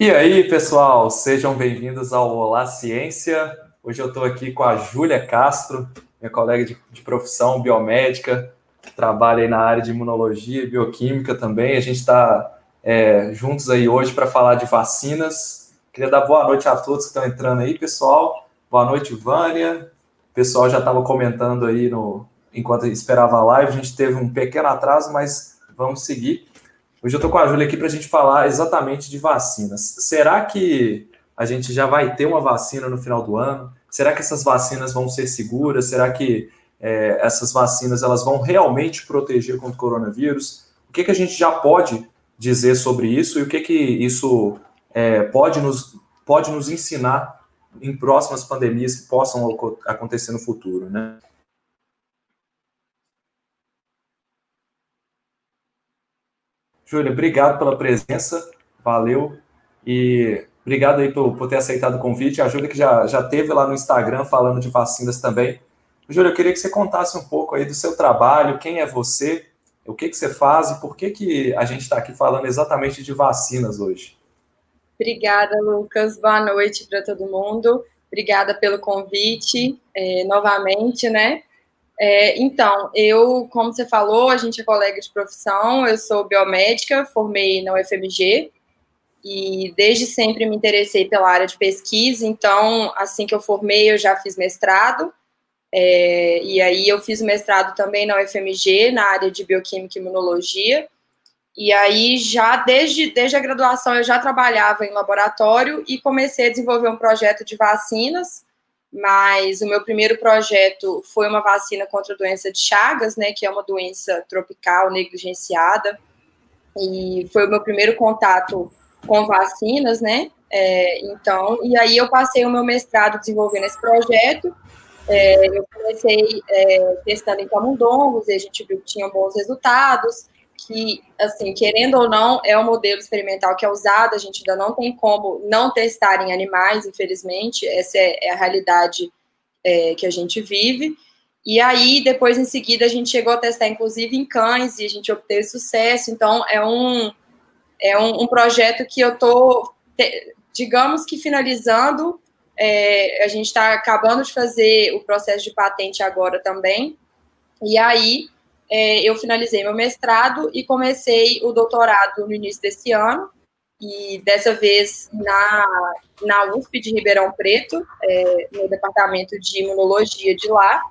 E aí, pessoal, sejam bem-vindos ao Olá Ciência. Hoje eu estou aqui com a Júlia Castro, minha colega de, de, profissão biomédica, que trabalha aí na área de imunologia e bioquímica também. A gente está é, juntos aí hoje para falar de vacinas. Queria dar boa noite a todos que estão entrando aí, pessoal. Boa noite, Vânia. O pessoal já estava comentando aí no, enquanto esperava a live. A gente teve um pequeno atraso, mas vamos seguir. Hoje eu estou com a Júlia aqui para a gente falar exatamente de vacinas. Será que a gente já vai ter uma vacina no final do ano? Será que essas vacinas vão ser seguras? Será que é, essas vacinas elas vão realmente proteger contra o coronavírus? O que, que a gente já pode dizer sobre isso e o que, que isso é, pode, nos, pode nos ensinar em próximas pandemias que possam acontecer no futuro, né? Júlia, obrigado pela presença, valeu. E obrigado aí por, por ter aceitado o convite. A Júlia que já, já teve lá no Instagram falando de vacinas também. Júlia, eu queria que você contasse um pouco aí do seu trabalho, quem é você, o que, que você faz e por que, que a gente está aqui falando exatamente de vacinas hoje. Obrigada, Lucas. Boa noite para todo mundo. Obrigada pelo convite é, novamente, né? É, então, eu, como você falou, a gente é colega de profissão, eu sou biomédica, formei na UFMG e desde sempre me interessei pela área de pesquisa, então, assim que eu formei, eu já fiz mestrado, é, e aí eu fiz mestrado também na UFMG, na área de bioquímica e imunologia, e aí já desde, desde a graduação eu já trabalhava em laboratório e comecei a desenvolver um projeto de vacinas, mas o meu primeiro projeto foi uma vacina contra a doença de Chagas, né, que é uma doença tropical negligenciada, e foi o meu primeiro contato com vacinas, né, é, então, e aí eu passei o meu mestrado desenvolvendo esse projeto, é, eu comecei é, testando em camundongos, e a gente viu que tinha bons resultados, que, assim, querendo ou não, é um modelo experimental que é usado, a gente ainda não tem como não testar em animais, infelizmente, essa é, é a realidade é, que a gente vive. E aí, depois, em seguida, a gente chegou a testar, inclusive, em cães, e a gente obteve sucesso. Então, é um, é um, um projeto que eu estou, digamos que finalizando. É, a gente está acabando de fazer o processo de patente agora também. E aí, é, eu finalizei meu mestrado e comecei o doutorado no início desse ano, e dessa vez na, na USP de Ribeirão Preto, é, no departamento de imunologia de lá.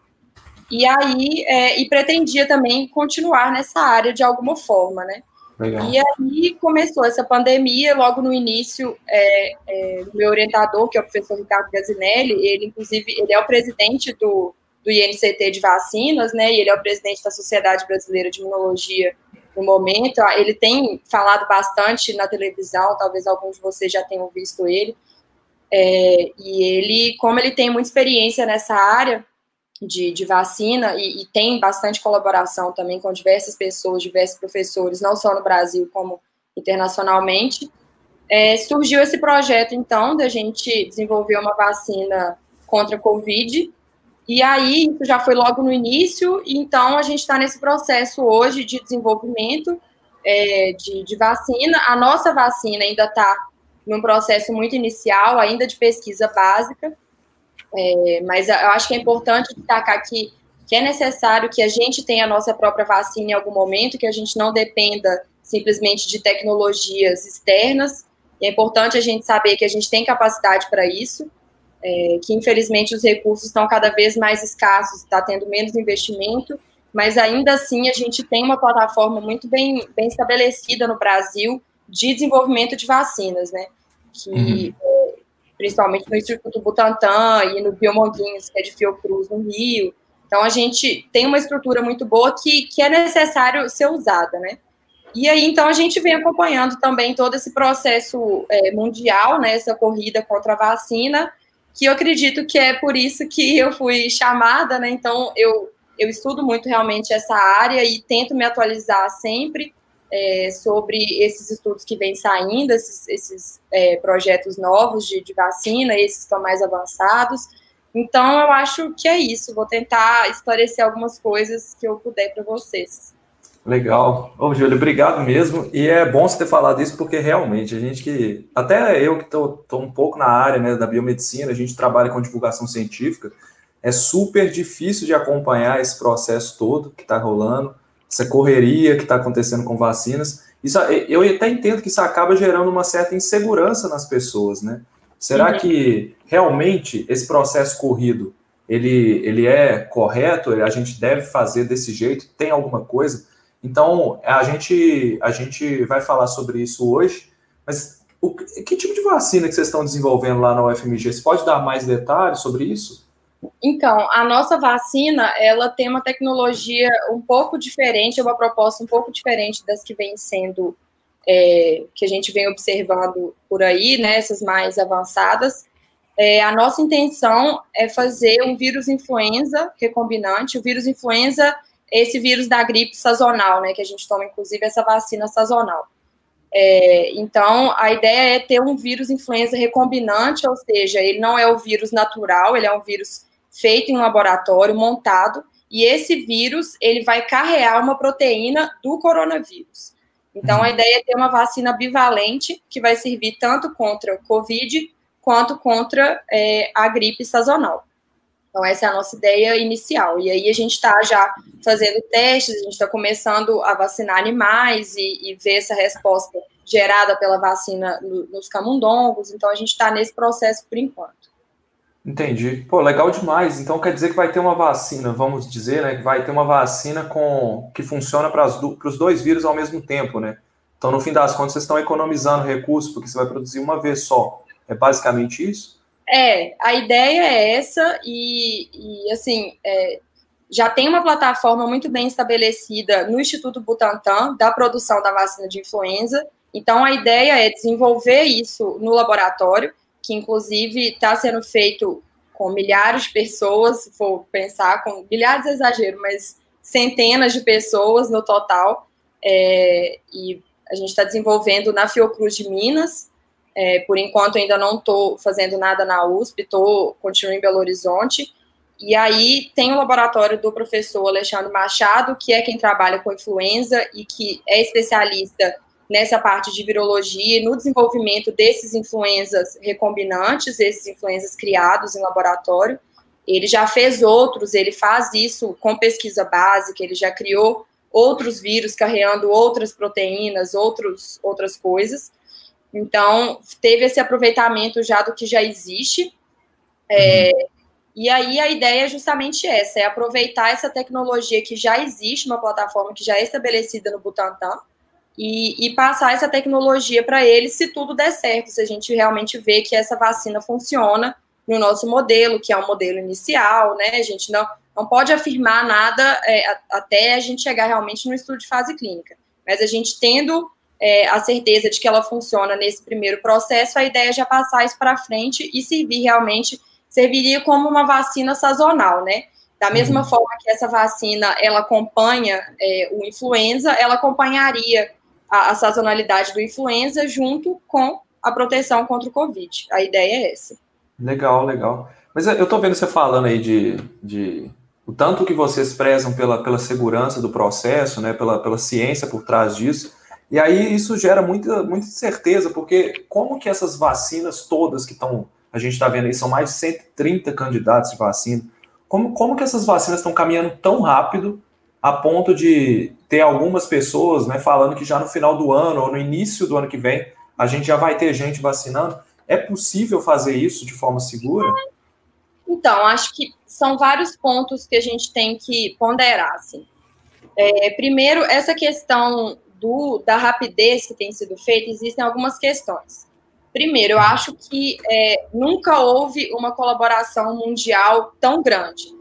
E aí, é, e pretendia também continuar nessa área de alguma forma, né? Legal. E aí começou essa pandemia, logo no início, é, é, meu orientador, que é o professor Ricardo Gazinelli, ele, inclusive, ele é o presidente do, do INCT de vacinas, né? E ele é o presidente da Sociedade Brasileira de Imunologia no momento. Ah, ele tem falado bastante na televisão, talvez alguns de vocês já tenham visto ele. É, e ele, como ele tem muita experiência nessa área de, de vacina e, e, tem bastante colaboração também com diversas pessoas, diversos professores, não só no Brasil como internacionalmente, é, surgiu esse projeto então da gente desenvolver uma vacina contra a Covid e aí, isso já foi logo no início, então a gente está nesse processo hoje de desenvolvimento é, de, de, vacina. A nossa vacina ainda está num processo muito inicial, ainda de pesquisa básica, é, mas eu acho que é importante destacar aqui que é necessário que a gente tenha a nossa própria vacina em algum momento, que a gente não dependa simplesmente de tecnologias externas. é importante a gente saber que a gente tem capacidade para isso é, que infelizmente os recursos estão cada vez mais escassos, está tendo menos investimento, mas ainda assim a gente tem uma plataforma muito bem, bem estabelecida no Brasil de desenvolvimento de vacinas, né? Que, uhum. é, principalmente no Instituto Butantan e no Biomonguinhos, que é de Fiocruz, no Rio. Então, a gente tem uma estrutura muito boa que, que é necessário ser usada, né? E aí, então, a gente vem acompanhando também todo esse processo é, mundial, né, essa corrida contra a vacina, que eu acredito que é por isso que eu fui chamada, né? Então eu, eu estudo muito realmente essa área e tento me atualizar sempre é, sobre esses estudos que vêm saindo, esses, esses é, projetos novos de, de vacina, esses estão mais avançados. Então eu acho que é isso. Vou tentar esclarecer algumas coisas que eu puder para vocês. Legal. Ô, Júlio, obrigado mesmo. E é bom você ter falado isso, porque realmente a gente que. Até eu que estou um pouco na área né, da biomedicina, a gente trabalha com divulgação científica, é super difícil de acompanhar esse processo todo que está rolando, essa correria que está acontecendo com vacinas. Isso, eu até entendo que isso acaba gerando uma certa insegurança nas pessoas, né? Será uhum. que realmente esse processo corrido ele, ele é correto? A gente deve fazer desse jeito? Tem alguma coisa? Então, a gente, a gente vai falar sobre isso hoje, mas o, que tipo de vacina que vocês estão desenvolvendo lá na UFMG? Você pode dar mais detalhes sobre isso? Então, a nossa vacina, ela tem uma tecnologia um pouco diferente, uma proposta um pouco diferente das que vem sendo, é, que a gente vem observando por aí, né, essas mais avançadas. É, a nossa intenção é fazer um vírus influenza recombinante. O vírus influenza é esse vírus da gripe sazonal, né, que a gente toma, inclusive, essa vacina sazonal. É, então, a ideia é ter um vírus influenza recombinante, ou seja, ele não é o vírus natural, ele é um vírus feito em um laboratório, montado, e esse vírus, ele vai carregar uma proteína do coronavírus. Então, a uhum. ideia é ter uma vacina bivalente, que vai servir tanto contra o Covid, quanto contra é, a gripe sazonal. Então, essa é a nossa ideia inicial. E aí, a gente está já fazendo testes, a gente está começando a vacinar animais e, e, ver essa resposta gerada pela vacina no, nos camundongos. Então, a gente está nesse processo por enquanto. Entendi. Pô, legal demais. Então quer dizer que vai ter uma vacina, vamos dizer, né? Vai ter uma vacina com que funciona para os dois vírus ao mesmo tempo, né? Então, no fim das contas, vocês estão economizando recursos, porque você vai produzir uma vez só. É basicamente isso? É, a ideia é essa, e, e assim, é, já tem uma plataforma muito bem estabelecida no Instituto Butantan da produção da vacina de influenza. Então, a ideia é desenvolver isso no laboratório que inclusive está sendo feito com milhares de pessoas, se for pensar, com milhares é exagero, mas centenas de pessoas no total, é, e a gente está desenvolvendo na Fiocruz de Minas, é, por enquanto ainda não estou fazendo nada na USP, estou continuando em Belo Horizonte, e aí tem o laboratório do professor Alexandre Machado, que é quem trabalha com influenza e que é especialista nessa parte de virologia e no desenvolvimento desses influenzas recombinantes, esses influenzas criados em laboratório. Ele já fez outros, ele faz isso com pesquisa básica, ele já criou outros vírus carregando outras proteínas, outros, outras coisas. Então, teve esse aproveitamento já do que já existe. É, e aí a ideia é justamente essa, é aproveitar essa tecnologia que já existe, uma plataforma que já é estabelecida no Butantan, e, e passar essa tecnologia para eles se tudo der certo, se a gente realmente vê que essa vacina funciona no nosso modelo, que é o um modelo inicial, né? A gente não, não pode afirmar nada é, até a gente chegar realmente no estudo de fase clínica. Mas a gente tendo é, a certeza de que ela funciona nesse primeiro processo, a ideia é já passar isso para frente e servir realmente, serviria como uma vacina sazonal, né? Da mesma uhum. forma que essa vacina, ela acompanha é, o influenza, ela acompanharia a, a sazonalidade do influenza junto com a proteção contra o Covid. A ideia é essa. Legal, legal. Mas eu estou vendo você falando aí de, de o tanto que vocês prezam pela, pela segurança do processo, né, pela, pela ciência por trás disso. E aí isso gera muita, muita incerteza, porque como que essas vacinas todas que estão, a gente está vendo aí, são mais de 130 candidatos de vacina, como, como que essas vacinas estão caminhando tão rápido a ponto de ter algumas pessoas né, falando que já no final do ano ou no início do ano que vem a gente já vai ter gente vacinando. É possível fazer isso de forma segura? Então, acho que são vários pontos que a gente tem que ponderar. Assim. É, primeiro, essa questão do, da rapidez que tem sido feita, existem algumas questões. Primeiro, eu acho que é, nunca houve uma colaboração mundial tão grande.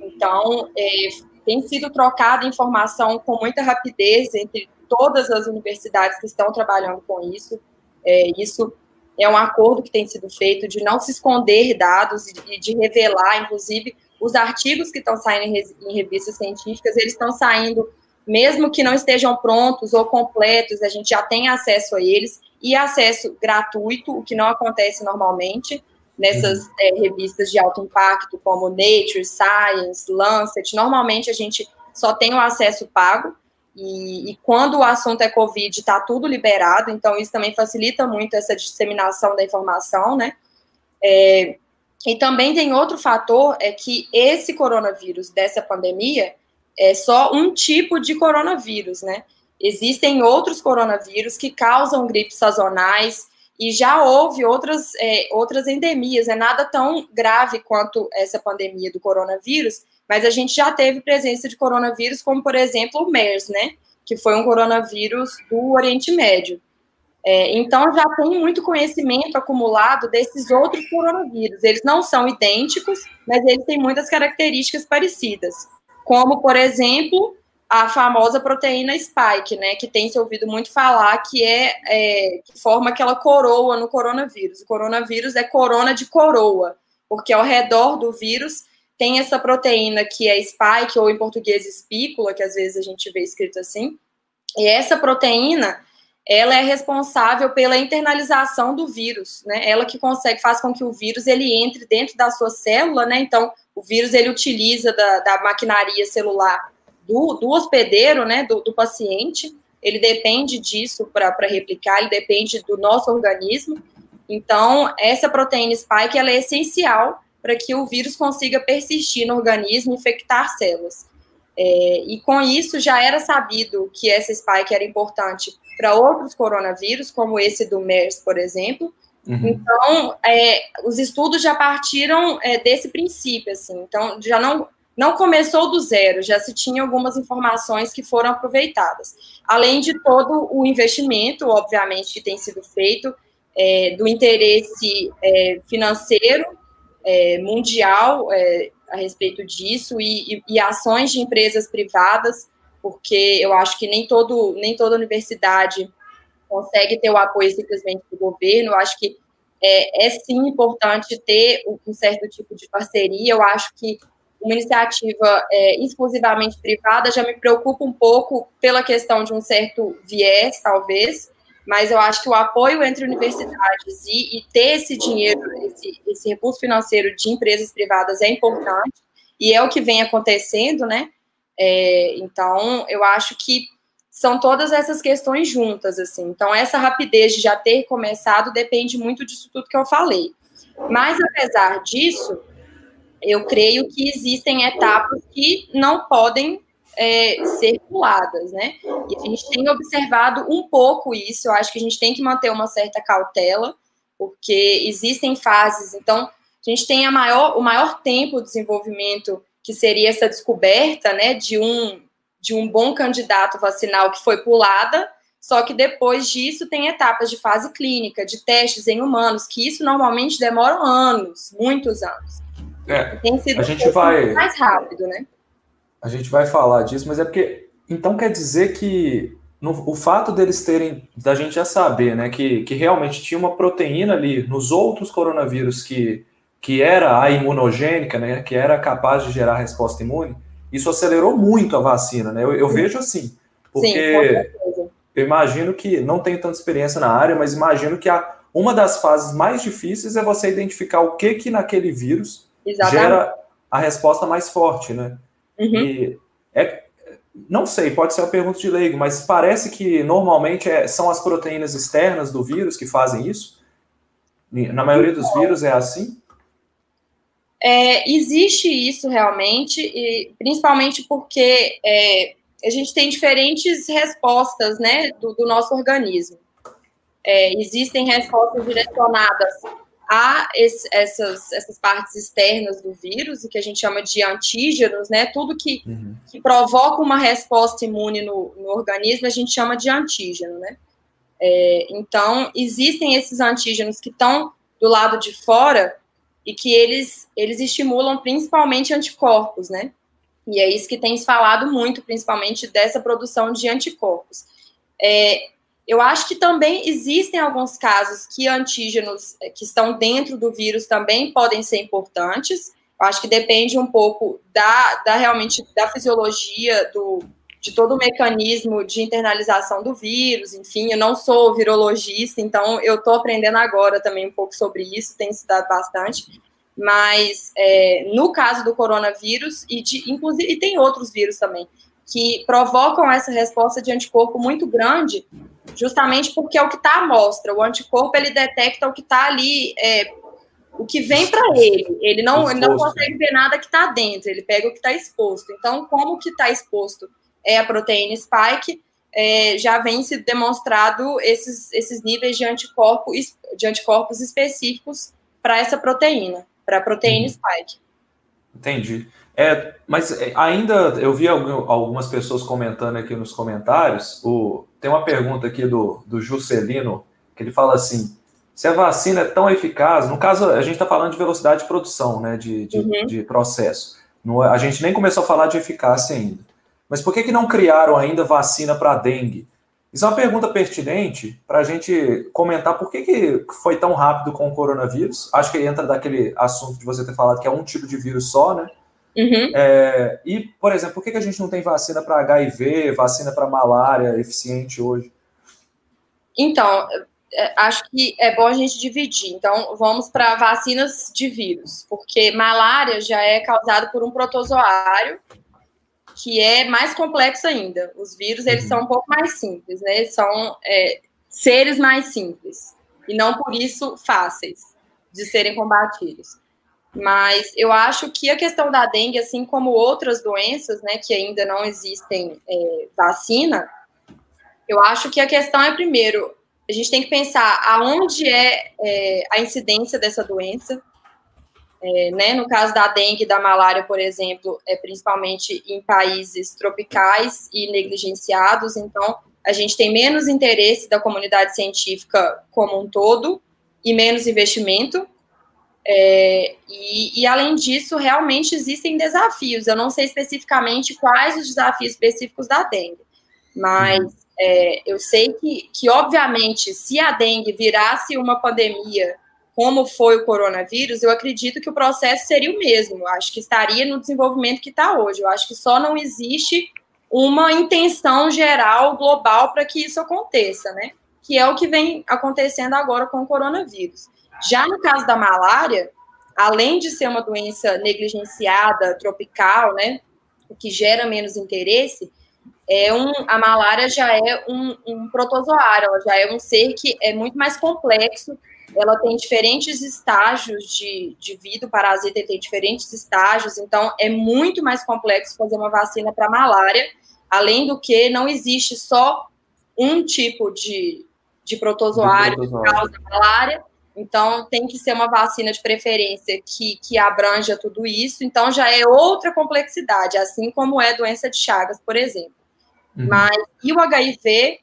Então, é, tem sido trocada informação com muita rapidez entre todas as universidades que estão trabalhando com isso. É, isso é um acordo que tem sido feito de não se esconder dados e de revelar, inclusive, os artigos que estão saindo em revistas científicas, eles estão saindo, mesmo que não estejam prontos ou completos, a gente já tem acesso a eles, e acesso gratuito, o que não acontece normalmente nessas é, revistas de alto impacto, como Nature, Science, Lancet, normalmente a gente só tem o acesso pago. E, e, quando o assunto é Covid, está tudo liberado, então isso também facilita muito essa disseminação da informação, né? É, e também tem outro fator, é que esse coronavírus dessa pandemia é só um tipo de coronavírus, né? Existem outros coronavírus que causam gripes sazonais e já houve outras, é, outras endemias, é nada tão grave quanto essa pandemia do coronavírus, mas a gente já teve presença de coronavírus, como por exemplo o MERS, né? Que foi um coronavírus do Oriente Médio. É, então já tem muito conhecimento acumulado desses outros coronavírus. Eles não são idênticos, mas eles têm muitas características parecidas, como por exemplo a famosa proteína spike, né, que tem se ouvido muito falar que é, é que forma aquela coroa no coronavírus. O coronavírus é corona de coroa, porque ao redor do vírus tem essa proteína que é spike, ou em português espícula, que às vezes a gente vê escrito assim. E essa proteína, ela é responsável pela internalização do vírus, né? Ela que consegue, faz com que o vírus ele entre dentro da sua célula, né? Então, o vírus ele utiliza da, da maquinaria celular do, do hospedeiro, né? Do, do paciente. Ele depende disso para replicar, ele depende do nosso organismo. Então, essa proteína spike ela é essencial para que o vírus consiga persistir no organismo e infectar células. É, e com isso já era sabido que essa spike era importante para outros coronavírus, como esse do MERS, por exemplo. Uhum. Então, é, os estudos já partiram é, desse princípio, assim. Então, já não, não começou do zero, já se tinha algumas informações que foram aproveitadas. Além de todo o investimento, obviamente, que tem sido feito, é, do interesse é, financeiro é, mundial é, a respeito disso e, e, e, ações de empresas privadas, porque eu acho que nem, todo, nem toda universidade consegue ter o apoio simplesmente do governo. Acho que é, é sim importante ter um certo tipo de parceria. Eu acho que uma iniciativa é, exclusivamente privada já me preocupa um pouco pela questão de um certo viés, talvez, mas eu acho que o apoio entre universidades e, e ter esse dinheiro, esse, esse, recurso financeiro de empresas privadas é importante, e é o que vem acontecendo, né? É, então, eu acho que são todas essas questões juntas, assim. Então, essa rapidez de já ter começado depende muito disso tudo que eu falei. Mas, apesar disso, eu creio que existem etapas que não podem é, ser puladas, né? E a gente tem observado um pouco isso, eu acho que a gente tem que manter uma certa cautela, porque existem fases, então, a gente tem a maior, o maior tempo de desenvolvimento, que seria essa descoberta, né, de um, de um bom candidato vacinal que foi pulada, só que depois disso tem etapas de fase clínica, de testes em humanos, que isso normalmente demora anos, muitos anos. É, tem sido a gente vai mais rápido, né? A gente vai falar disso, mas é porque. Então quer dizer que no, o fato deles terem. Da gente já saber, né? Que, que realmente tinha uma proteína ali nos outros coronavírus que, que era a imunogênica, né? Que era capaz de gerar resposta imune. Isso acelerou muito a vacina, né? Eu, eu vejo assim. Porque Sim, eu imagino que. Não tenho tanta experiência na área, mas imagino que a, uma das fases mais difíceis é você identificar o que que naquele vírus Exatamente. gera a resposta mais forte, né? Uhum. E é, não sei, pode ser uma pergunta de leigo, mas parece que normalmente é, são as proteínas externas do vírus que fazem isso? Na maioria dos então, vírus é assim? É, existe isso realmente, e principalmente porque é, a gente tem diferentes respostas né, do, do nosso organismo. É, existem respostas direcionadas a esse, essas, essas partes externas do vírus, o que a gente chama de antígenos, né? Tudo que, uhum. que provoca uma resposta imune no, no, organismo, a gente chama de antígeno, né? É, então, existem esses antígenos que estão do lado de fora e que eles, eles estimulam principalmente anticorpos, né? E é isso que tem falado muito, principalmente dessa produção de anticorpos. É, eu acho que também existem alguns casos que antígenos eh, que estão dentro do vírus também podem ser importantes. Eu acho que depende um pouco da, da realmente da fisiologia do, de todo o mecanismo de internalização do vírus, enfim, eu não sou virologista, então eu estou aprendendo agora também um pouco sobre isso, tenho estudado bastante, mas é, no caso do coronavírus, e de, inclusive e tem outros vírus também, que provocam essa resposta de anticorpo muito grande, justamente porque é o que está à mostra. O anticorpo ele detecta o que está ali, é, o que vem para ele. Ele não, ele não consegue ver nada que está dentro, ele pega o que está exposto. Então, como que está exposto é a proteína spike, é, já vem se demonstrado esses, esses níveis de anticorpos, de anticorpos específicos para essa proteína, para a proteína uhum. spike. Entendi. É, mas é, ainda eu vi algumas pessoas comentando aqui nos comentários. O, tem uma pergunta aqui do, do Juscelino, que ele fala assim: se a vacina é tão eficaz, no caso, a gente está falando de velocidade de produção, né? De, de, uhum. de processo. No, a gente nem começou a falar de eficácia ainda. Mas por que, que não criaram ainda vacina para dengue? Isso é uma pergunta pertinente para a gente comentar por que, que foi tão rápido com o coronavírus. Acho que entra daquele assunto de você ter falado que é um tipo de vírus só, né? Uhum. É, e, por exemplo, por que, que a gente não tem vacina para HIV, vacina para malária eficiente hoje? Então, é, acho que é bom a gente dividir. Então, vamos para vacinas de vírus, porque malária já é causada por um protozoário, que é mais complexo ainda. Os vírus, eles uhum. são um pouco mais simples, né? São é, seres mais simples, e não por isso fáceis de serem combatidos. Mas eu acho que a questão da dengue, assim como outras doenças, né, que ainda não existem é, vacina, eu acho que a questão é, primeiro, a gente tem que pensar aonde é, é a incidência dessa doença. É, né, no caso da dengue e da malária, por exemplo, é principalmente em países tropicais e negligenciados, então a gente tem menos interesse da comunidade científica como um todo e menos investimento. É, e, e, além disso, realmente existem desafios. Eu não sei especificamente quais os desafios específicos da dengue, mas uhum. é, eu sei que, que, obviamente, se a dengue virasse uma pandemia, como foi o coronavírus, eu acredito que o processo seria o mesmo. Eu acho que estaria no desenvolvimento que está hoje. Eu acho que só não existe uma intenção geral, global, para que isso aconteça, né? Que é o que vem acontecendo agora com o coronavírus. Já no caso da malária, além de ser uma doença negligenciada, tropical, né, o que gera menos interesse, é um, a malária já é um, um protozoário, ela já é um ser que é muito mais complexo, ela tem diferentes estágios de, de vida, o parasita tem diferentes estágios, então é muito mais complexo fazer uma vacina para malária, além do que não existe só um tipo de, de protozoário, de protozoário. que causa malária, então, tem que ser uma vacina de preferência que, que abranja tudo isso. Então, já é outra complexidade, assim como é doença de Chagas, por exemplo. Uhum. Mas, e o HIV,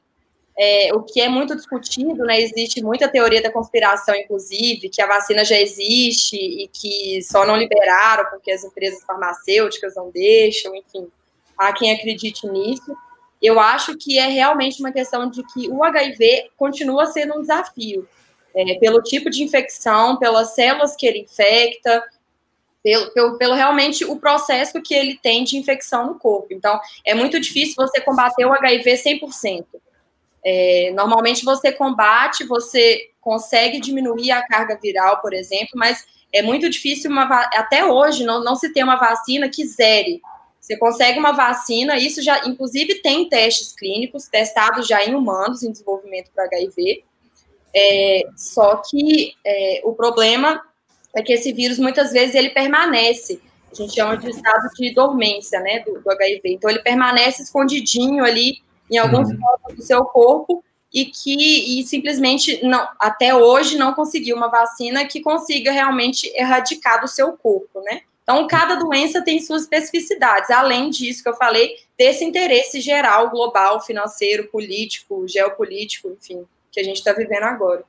é, o que é muito discutido, né? Existe muita teoria da conspiração, inclusive, que a vacina já existe e que só não liberaram porque as empresas farmacêuticas não deixam, enfim. Há quem acredite nisso. Eu acho que é realmente uma questão de que o HIV continua sendo um desafio é, pelo tipo de infecção, pelas células que ele infecta, pelo, pelo, pelo, realmente o processo que ele tem de infecção no corpo. Então, é muito difícil você combater o HIV 100%. É, normalmente você combate, você consegue diminuir a carga viral, por exemplo, mas é muito difícil, uma, até hoje, não, não se tem uma vacina que zere. Você consegue uma vacina, isso já, inclusive, tem testes clínicos testados já em humanos, em desenvolvimento para HIV, é, só que é, o problema é que esse vírus muitas vezes ele permanece. A gente chama de estado de dormência, né, do, do HIV. Então ele permanece escondidinho ali em alguns uhum. pontos do seu corpo e que e simplesmente não, até hoje não conseguiu uma vacina que consiga realmente erradicar do seu corpo, né? Então, cada doença tem suas especificidades, além disso que eu falei, desse interesse geral, global, financeiro, político, geopolítico, enfim que a gente está vivendo agora.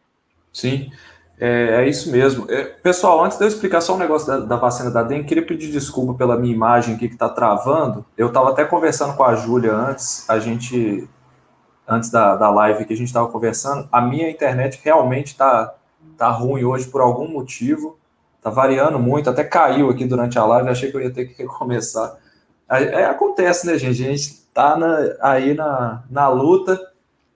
Sim, é, é isso mesmo. É, pessoal, antes de eu explicar só um negócio da, da, vacina da dengue, queria pedir desculpa pela minha imagem aqui que está travando. Eu estava até conversando com a Júlia antes, a gente, antes da, da live que a gente estava conversando, a minha internet realmente está tá ruim hoje por algum motivo, está variando muito, até caiu aqui durante a live, achei que eu ia ter que recomeçar. É, acontece, né, gente? A gente está aí na, na luta,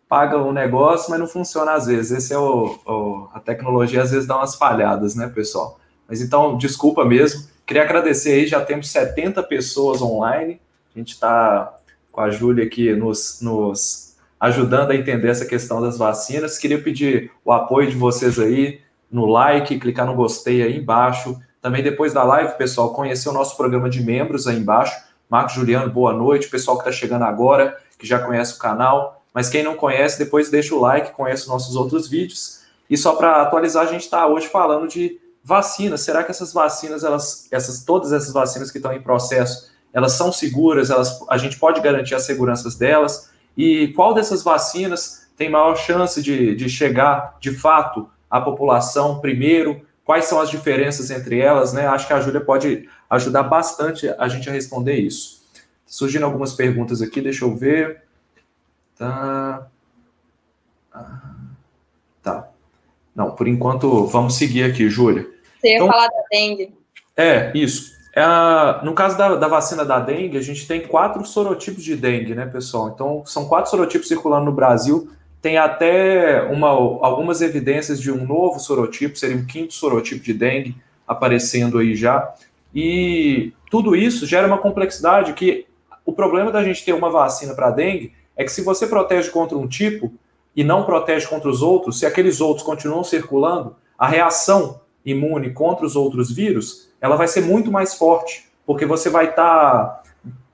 paga o negócio, mas não funciona às vezes. Esse é o, o, a tecnologia às vezes dá umas falhadas, né, pessoal? Mas então, desculpa mesmo. Queria agradecer aí, já temos 70 pessoas online. A gente está com a Júlia aqui nos, nos ajudando a entender essa questão das vacinas. Queria pedir o apoio de vocês aí no like, clicar no gostei aí embaixo. Também depois da live, pessoal, conhecer o nosso programa de membros aí embaixo. Marcos Juliano, boa noite. Pessoal que está chegando agora, que já conhece o canal. Mas quem não conhece, depois deixa o like, conhece nossos outros vídeos. E só para atualizar, a gente está hoje falando de vacinas. Será que essas vacinas, elas, essas, todas essas vacinas que estão em processo, elas são seguras? Elas, a gente pode garantir as seguranças delas? E qual dessas vacinas tem maior chance de, de chegar, de fato, à população primeiro? Quais são as diferenças entre elas? Né? Acho que a Júlia pode ajudar bastante a gente a responder isso. Surgindo algumas perguntas aqui, deixa eu ver. Tá. Ah, tá. Não, por enquanto, vamos seguir aqui, Júlia. Você ia então, falar da dengue. É, isso. É, no caso da, da, vacina da dengue, a gente tem quatro sorotipos de dengue, né, pessoal? Então, são quatro sorotipos circulando no Brasil. Tem até uma, algumas evidências de um novo sorotipo, seria um quinto sorotipo de dengue aparecendo aí já. E tudo isso gera uma complexidade que o problema da gente ter uma vacina para dengue é que se você protege contra um tipo, e não protege contra os outros, se aqueles outros continuam circulando, a reação imune contra os outros vírus, ela vai ser muito mais forte, porque você vai estar tá,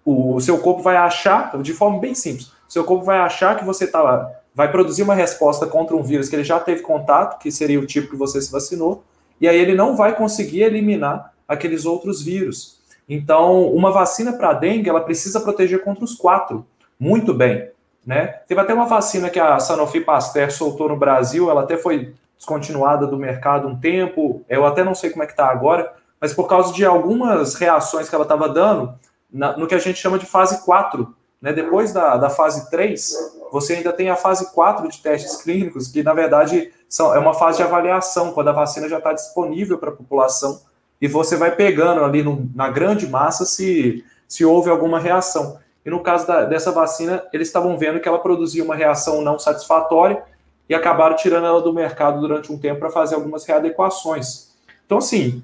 o seu corpo vai achar, de forma bem simples, seu corpo vai achar que você tá vai produzir uma resposta contra um vírus que ele já teve contato, que seria o tipo que você se vacinou, e aí ele não vai conseguir eliminar aqueles outros vírus. Então, uma vacina para dengue, ela precisa proteger contra os quatro muito bem. Né? Teve até uma vacina que a Sanofi Pasteur soltou no Brasil, ela até foi descontinuada do mercado um tempo, eu até não sei como é que está agora, mas por causa de algumas reações que ela estava dando, na, no que a gente chama de fase 4. Né? Depois da, da fase 3, você ainda tem a fase 4 de testes clínicos, que na verdade são, é uma fase de avaliação, quando a vacina já está disponível para a população, e você vai pegando ali no, na grande massa se, se houve alguma reação. E no caso da, dessa vacina, eles estavam vendo que ela produzia uma reação não satisfatória e acabaram tirando ela do mercado durante um tempo para fazer algumas readequações. Então, assim,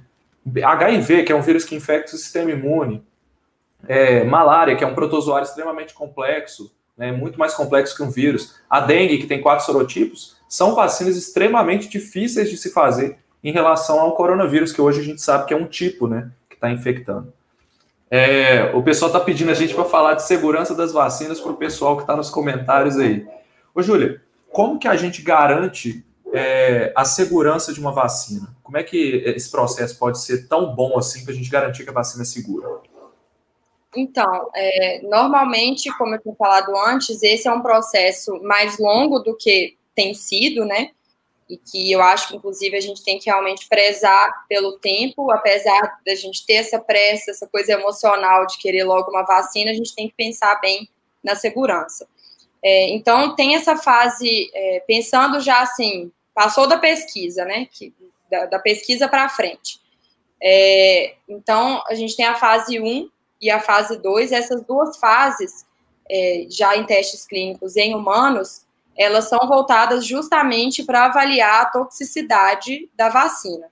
HIV, que é um vírus que infecta o sistema imune, é, malária, que é um protozoário extremamente complexo, né, muito mais complexo que um vírus, a dengue, que tem quatro sorotipos, são vacinas extremamente difíceis de se fazer em relação ao coronavírus, que hoje a gente sabe que é um tipo, né, que está infectando. É, o pessoal está pedindo a gente para falar de segurança das vacinas para o pessoal que está nos comentários aí. Ô, Júlia, como que a gente garante é, a segurança de uma vacina? Como é que esse processo pode ser tão bom assim para a gente garantir que a vacina é segura? Então, é, normalmente, como eu tinha falado antes, esse é um processo mais longo do que tem sido, né? E que eu acho que, inclusive, a gente tem que realmente prezar pelo tempo, apesar da gente ter essa pressa, essa coisa emocional de querer logo uma vacina, a gente tem que pensar bem na segurança. É, então, tem essa fase, é, pensando já assim, passou da pesquisa, né, que, da, da pesquisa para frente. É, então, a gente tem a fase 1 e a fase 2, essas duas fases, é, já em testes clínicos em humanos, elas são voltadas justamente para avaliar a toxicidade da vacina.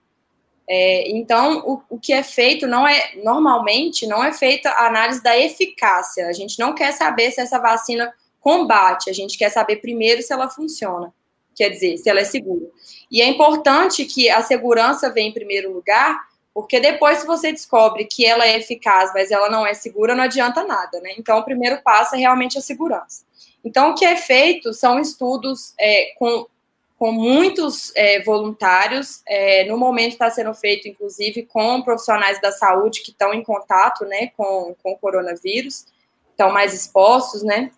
É, então, o, o, que é feito não é, normalmente, não é feita a análise da eficácia. A gente não quer saber se essa vacina combate, a gente quer saber primeiro se ela funciona, quer dizer, se ela é segura. E é importante que a segurança venha em primeiro lugar, porque depois, se você descobre que ela é eficaz, mas ela não é segura, não adianta nada, né? Então, o primeiro passo é realmente a segurança. Então, o que é feito são estudos é, com, com muitos é, voluntários. É, no momento está sendo feito, inclusive, com profissionais da saúde que estão em contato né, com, com o coronavírus, estão mais expostos, né?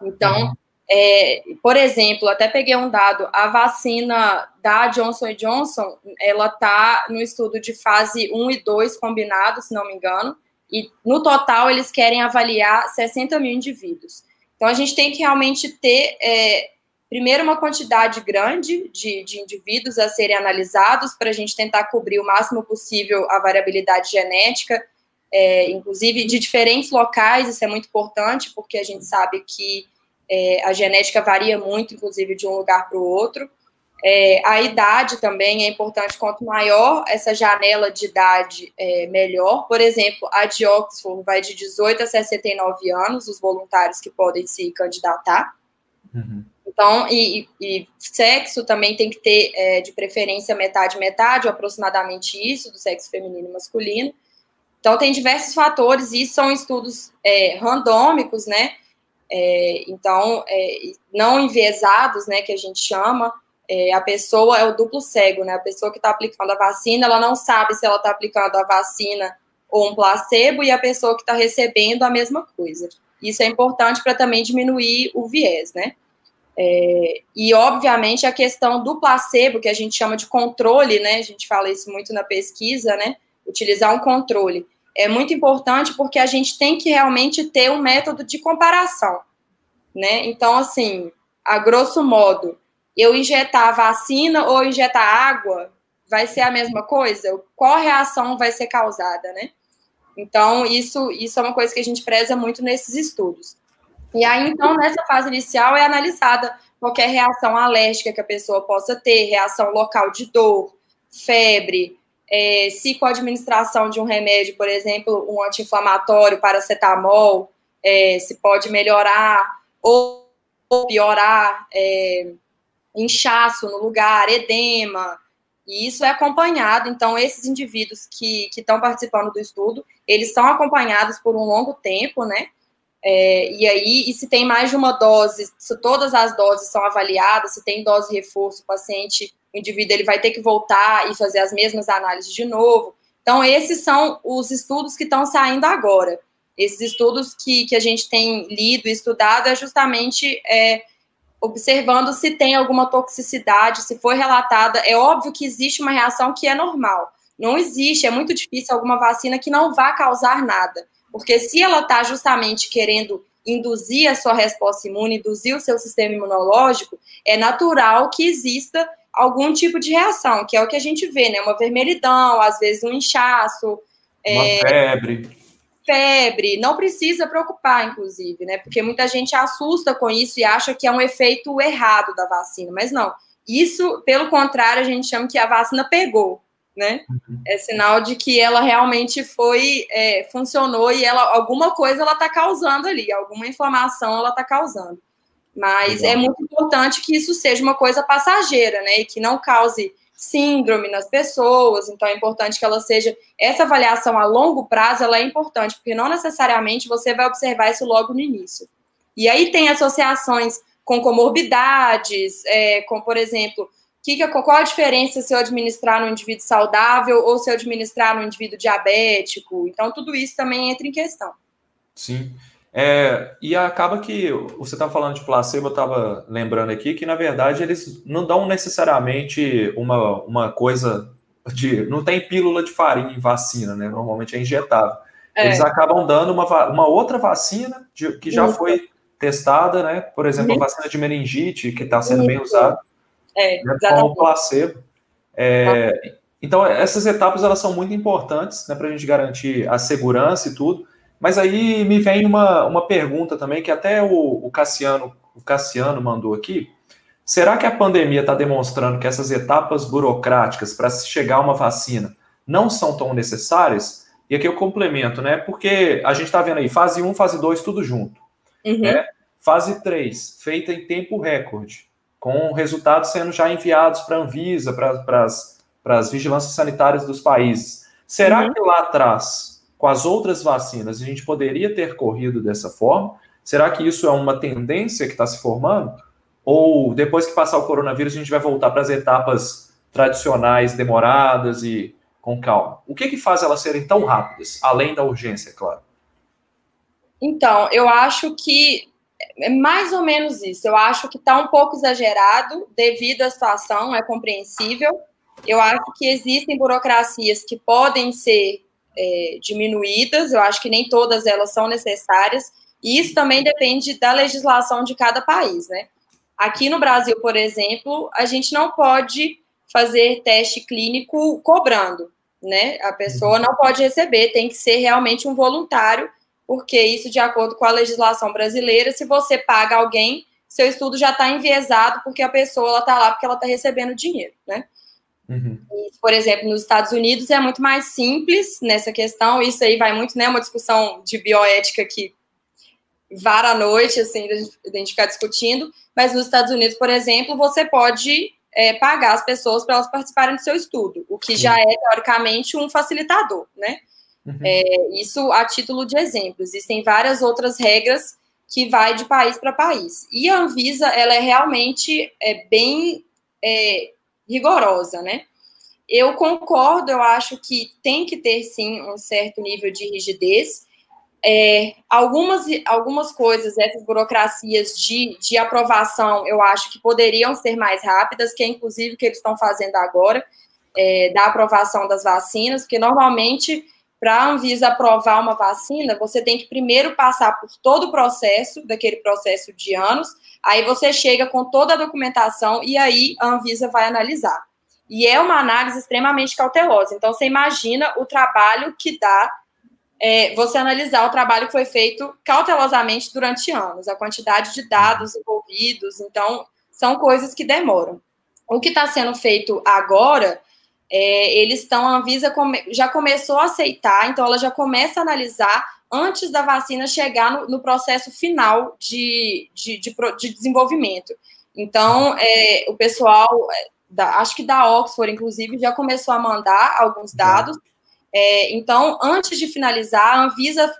Então, é, por exemplo, até peguei um dado, a vacina da Johnson Johnson, ela está no estudo de fase 1 e 2 combinado, se não me engano, e no total eles querem avaliar 60 mil indivíduos. Então, a gente tem que realmente ter, é, primeiro, uma quantidade grande de, de indivíduos a serem analisados, para a gente tentar cobrir o máximo possível a variabilidade genética, é, inclusive de diferentes locais, isso é muito importante, porque a gente sabe que é, a genética varia muito, inclusive, de um lugar para o outro. É, a idade também é importante, quanto maior essa janela de idade, é, melhor. Por exemplo, a de Oxford vai de 18 a 69 anos, os voluntários que podem se candidatar. Uhum. Então, e, e, sexo também tem que ter, é, de preferência, metade-metade, ou aproximadamente isso, do sexo feminino e masculino. Então, tem diversos fatores, e são estudos é, randômicos, né? É, então, é, não enviesados, né, que a gente chama, é, a pessoa é o duplo cego, né? A pessoa que está aplicando a vacina, ela não sabe se ela está aplicando a vacina ou um placebo, e a pessoa que está recebendo a mesma coisa. Isso é importante para também diminuir o viés, né? É, e, obviamente, a questão do placebo, que a gente chama de controle, né? A gente fala isso muito na pesquisa, né? Utilizar um controle. É muito importante porque a gente tem que realmente ter um método de comparação, né? Então, assim, a grosso modo, eu injetar vacina ou injetar água, vai ser a mesma coisa? Qual reação vai ser causada, né? Então, isso, isso é uma coisa que a gente preza muito nesses estudos. E aí, então, nessa fase inicial é analisada qualquer reação alérgica que a pessoa possa ter, reação local de dor, febre, é, se com a administração de um remédio, por exemplo, um anti-inflamatório, paracetamol, é, se pode melhorar ou, piorar, é, inchaço no lugar, edema, e isso é acompanhado, então esses indivíduos que estão participando do estudo, eles são acompanhados por um longo tempo, né, é, e aí, e se tem mais de uma dose, se todas as doses são avaliadas, se tem dose reforço, o paciente, o indivíduo, ele vai ter que voltar e fazer as mesmas análises de novo. Então, esses são os estudos que estão saindo agora. Esses estudos que, que a gente tem lido e estudado é justamente é, observando se tem alguma toxicidade, se foi relatada. É óbvio que existe uma reação que é normal. Não existe, é muito difícil alguma vacina que não vá causar nada. Porque se ela está justamente querendo induzir a sua resposta imune, induzir o seu sistema imunológico, é natural que exista algum tipo de reação, que é o que a gente vê, né? Uma vermelhidão, às vezes um inchaço. Uma é, febre. Febre. Não precisa preocupar, inclusive, né? Porque muita gente assusta com isso e acha que é um efeito errado da vacina, mas não. Isso, pelo contrário, a gente chama que a vacina pegou né? Uhum. É sinal de que ela realmente foi, é, funcionou e ela alguma coisa ela está causando ali, alguma inflamação ela está causando. Mas é muito importante que isso seja uma coisa passageira, né? E que não cause síndrome nas pessoas. Então é importante que ela seja essa avaliação a longo prazo, ela é importante porque não necessariamente você vai observar isso logo no início. E aí tem associações com comorbidades, é, com por exemplo que, que, qual a diferença se eu administrar no indivíduo saudável ou se eu administrar no indivíduo diabético? Então, tudo isso também entra em questão. Sim. É, e acaba que você estava falando de placebo, eu estava lembrando aqui que, na verdade, eles não dão necessariamente uma, uma coisa de. Não tem pílula de farinha em vacina, né? Normalmente é injetável. É. Eles acabam dando uma, uma outra vacina de, que já Isso. foi testada, né? Por exemplo, a vacina de meningite, que está sendo Isso. bem usada. É, né, como placebo. É, então, essas etapas elas são muito importantes né, para a gente garantir a segurança e tudo. Mas aí me vem uma, uma pergunta também, que até o, o Cassiano, o Cassiano mandou aqui. Será que a pandemia está demonstrando que essas etapas burocráticas para se chegar a uma vacina não são tão necessárias? E aqui eu complemento, né? Porque a gente está vendo aí fase 1, fase 2, tudo junto. Uhum. Né? Fase 3, feita em tempo recorde com resultados sendo já enviados para a Anvisa, para as vigilâncias sanitárias dos países. Será uhum. que lá atrás, com as outras vacinas, a gente poderia ter corrido dessa forma? Será que isso é uma tendência que está se formando? Ou depois que passar o coronavírus, a gente vai voltar para as etapas tradicionais, demoradas e com calma? O que, que faz elas serem tão rápidas, além da urgência, claro? Então, eu acho que é mais ou menos isso. Eu acho que está um pouco exagerado devido à situação, é compreensível. Eu acho que existem burocracias que podem ser é, diminuídas, eu acho que nem todas elas são necessárias, e isso também depende da legislação de cada país, né? Aqui no Brasil, por exemplo, a gente não pode fazer teste clínico cobrando, né? A pessoa não pode receber, tem que ser realmente um voluntário porque isso, de acordo com a legislação brasileira, se você paga alguém, seu estudo já está enviesado porque a pessoa está lá porque ela está recebendo dinheiro, né? Uhum. E, por exemplo, nos Estados Unidos é muito mais simples nessa questão, isso aí vai muito, né, uma discussão de bioética que vara a noite, assim, a gente ficar discutindo, mas nos Estados Unidos, por exemplo, você pode é, pagar as pessoas para elas participarem do seu estudo, o que já é, teoricamente, um facilitador, né? Uhum. É, isso a título de exemplo. Existem várias outras regras que vai de país para país. E a Anvisa, ela é realmente é, bem é, rigorosa, né? Eu concordo, eu acho que tem que ter, sim, um certo nível de rigidez, é, algumas, algumas coisas, essas burocracias de, de aprovação, eu acho que poderiam ser mais rápidas, que é inclusive o que eles estão fazendo agora, é, da aprovação das vacinas, porque normalmente, para a Anvisa aprovar uma vacina, você tem que primeiro passar por todo o processo, daquele processo de anos, aí você chega com toda a documentação e aí a Anvisa vai analisar. E é uma análise extremamente cautelosa. Então, você imagina o trabalho que dá é, você analisar o trabalho que foi feito cautelosamente durante anos, a quantidade de dados envolvidos, então são coisas que demoram. O que está sendo feito agora, é, eles estão, a Anvisa come, já começou a aceitar, então ela já começa a analisar antes da vacina chegar no, no processo final de, de, de, de desenvolvimento. Então, é, o pessoal, é, da, acho que da Oxford, inclusive, já começou a mandar alguns dados. É, então, antes de finalizar, a Anvisa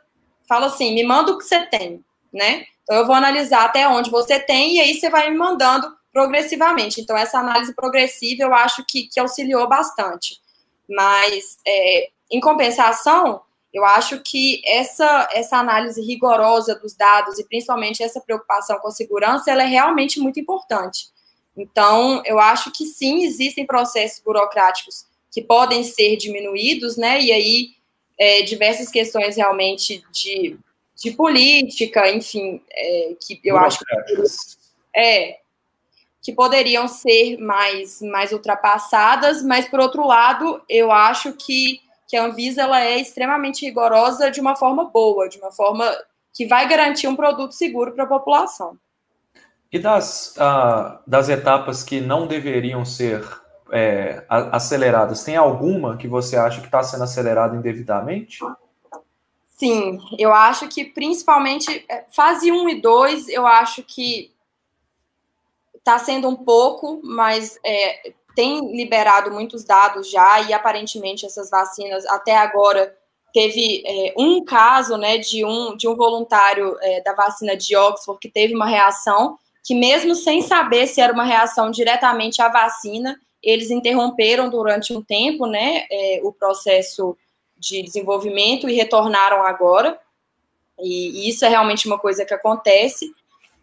fala assim: me manda o que você tem, né? Então, eu vou analisar até onde você tem e aí você vai me mandando progressivamente. Então, essa análise progressiva eu acho que, que auxiliou bastante. Mas, é, em compensação, eu acho que essa, essa análise rigorosa dos dados e principalmente essa preocupação com a segurança, ela é realmente muito importante. Então, eu acho que sim, existem processos burocráticos que podem ser diminuídos, né? E aí é, diversas questões realmente de, de política, enfim, é, que eu acho que é que poderiam ser mais mais ultrapassadas, mas por outro lado, eu acho que que a Anvisa ela é extremamente rigorosa de uma forma boa, de uma forma que vai garantir um produto seguro para a população. E das, uh, das etapas que não deveriam ser é, aceleradas, tem alguma que você acha que está sendo acelerada indevidamente? Sim, eu acho que principalmente é, fase 1 e 2, eu acho que está sendo um pouco, mas é, tem liberado muitos dados já, e aparentemente essas vacinas até agora teve é, um caso né, de, um, de um voluntário é, da vacina de Oxford que teve uma reação, que mesmo sem saber se era uma reação diretamente à vacina, eles interromperam durante um tempo, né, é, o processo de desenvolvimento e retornaram agora. E, e isso é realmente uma coisa que acontece.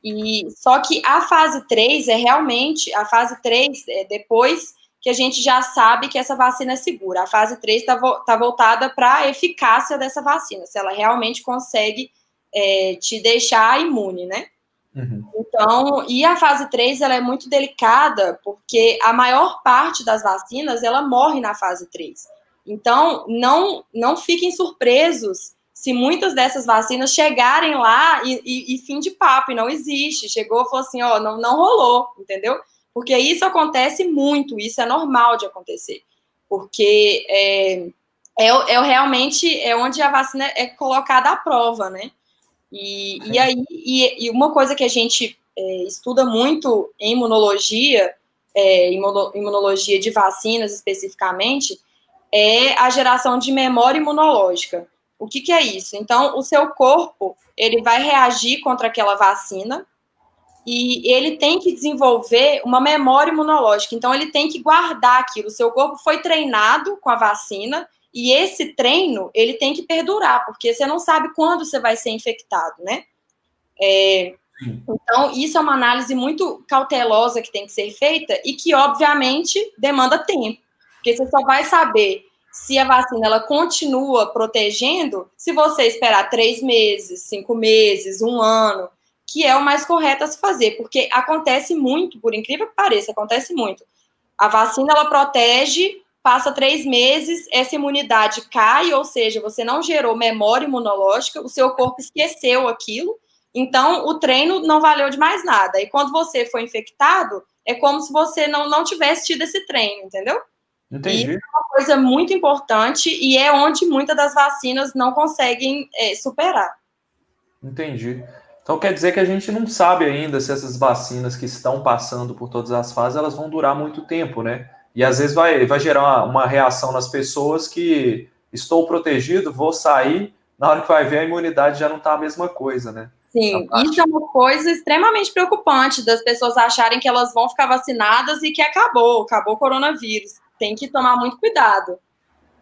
E só que a fase 3 é realmente a fase 3 é depois que a gente já sabe que essa vacina é segura. A fase 3 está tá voltada para a eficácia dessa vacina, se ela realmente consegue é, te deixar imune, né? Uhum. Então, e a fase 3 ela é muito delicada, porque a maior parte das vacinas ela morre na fase 3. Então, não, não fiquem surpresos se muitas dessas vacinas chegarem lá e, e, e fim de papo, e não existe. Chegou e falou assim, ó, não, não rolou, entendeu? Porque isso acontece muito, isso é normal de acontecer. Porque é, é, é realmente é onde a vacina é colocada à prova, né? E, e aí, e, e, uma coisa que a gente é, estuda muito em imunologia, é, imunologia de vacinas especificamente, é a geração de memória imunológica. O que, que é isso? Então, o seu corpo ele vai reagir contra aquela vacina e ele tem que desenvolver uma memória imunológica. Então, ele tem que guardar aquilo. O seu corpo foi treinado com a vacina e esse treino, ele tem que perdurar, porque você não sabe quando você vai ser infectado, né? É, então, isso é uma análise muito cautelosa que tem que ser feita e que, obviamente, demanda tempo. Porque você só vai saber se a vacina ela continua protegendo se você esperar três meses, cinco meses, um ano, que é o mais correto a se fazer, porque acontece muito, por incrível que pareça, acontece muito. A vacina ela protege passa três meses, essa imunidade cai, ou seja, você não gerou memória imunológica, o seu corpo esqueceu aquilo, Então, o treino não valeu de mais nada. E quando você foi infectado, é como se você não, não tivesse tido esse treino, entendeu? Entendi. E é uma coisa muito importante e é onde muitas das vacinas não conseguem é, superar. Entendi. Então quer dizer que a gente não sabe ainda se essas vacinas que estão passando por todas as fases elas vão durar muito tempo, né? E às vezes vai, vai gerar uma, uma reação nas pessoas que estou protegido, vou sair, na hora que vai ver a imunidade já não está a mesma coisa, né? Sim, isso é uma coisa extremamente preocupante das pessoas acharem que elas vão ficar vacinadas e que acabou, acabou o coronavírus. Tem que tomar muito cuidado.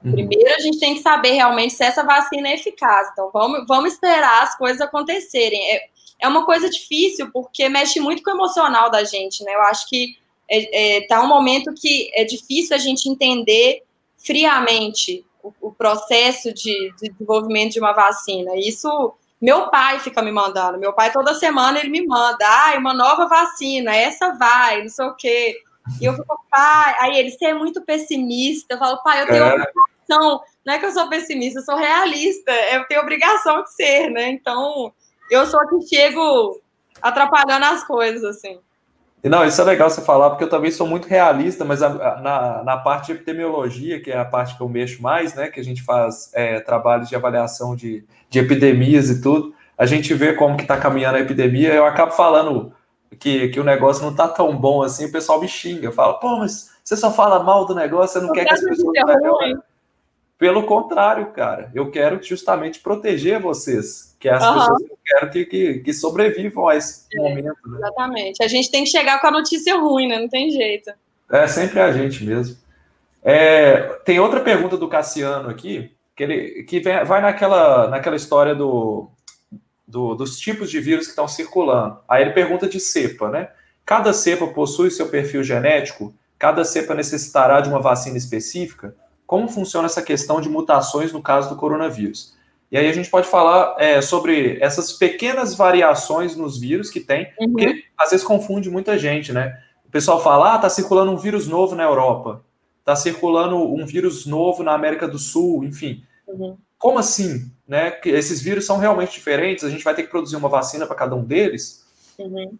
Uhum. Primeiro, a gente tem que saber realmente se essa vacina é eficaz. Então, vamos, vamos esperar as coisas acontecerem. É, é uma coisa difícil, porque mexe muito com o emocional da gente, né? Eu acho que é, é, tá um momento que é difícil a gente entender friamente o, o processo de, de desenvolvimento de uma vacina. Isso meu pai fica me mandando. Meu pai, toda semana, ele me manda. Ai, uma nova vacina, essa vai, não sei o quê. E eu fico, pai. Aí ele, você é muito pessimista. Eu falo, pai, eu tenho é. obrigação. Não é que eu sou pessimista, eu sou realista. Eu tenho obrigação de ser, né? então eu sou a que chego atrapalhando as coisas, assim. Não, isso é legal você falar, porque eu também sou muito realista, mas a, a, na, na parte de epidemiologia, que é a parte que eu mexo mais, né, que a gente faz é, trabalhos de avaliação de, de epidemias e tudo, a gente vê como que está caminhando a epidemia, eu acabo falando que, que o negócio não está tão bom assim, o pessoal me xinga, fala, pô, mas você só fala mal do negócio, você não quer que as pessoas melhorem. Pelo contrário, cara, eu quero justamente proteger vocês, que as uhum. pessoas eu quero que, que, que sobrevivam a esse é, momento. Né? Exatamente. A gente tem que chegar com a notícia ruim, né? Não tem jeito. É sempre a gente mesmo. É, tem outra pergunta do Cassiano aqui, que, ele, que vem, vai naquela, naquela história do, do, dos tipos de vírus que estão circulando. Aí ele pergunta de cepa, né? Cada cepa possui seu perfil genético? Cada cepa necessitará de uma vacina específica? como funciona essa questão de mutações no caso do coronavírus. E aí a gente pode falar é, sobre essas pequenas variações nos vírus que tem, uhum. porque às vezes confunde muita gente, né? O pessoal fala, ah, tá circulando um vírus novo na Europa, tá circulando um vírus novo na América do Sul, enfim. Uhum. Como assim? Né? Que esses vírus são realmente diferentes, a gente vai ter que produzir uma vacina para cada um deles? Uhum.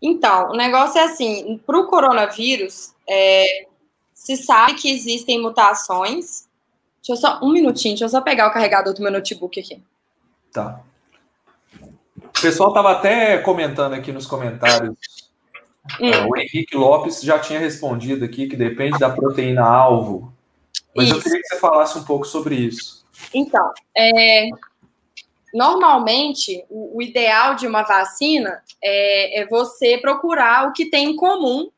Então, o negócio é assim, para o coronavírus, é, se sabe que existem mutações. Deixa eu só, um minutinho, deixa eu só pegar o carregador do meu notebook aqui. Tá. O pessoal estava até comentando aqui nos comentários. Hum. É, o Henrique Lopes já tinha respondido aqui que depende da proteína alvo. Mas isso. eu queria que você falasse um pouco sobre isso. Então, é, normalmente, o, o, ideal de uma vacina é, é, você procurar o que tem em comum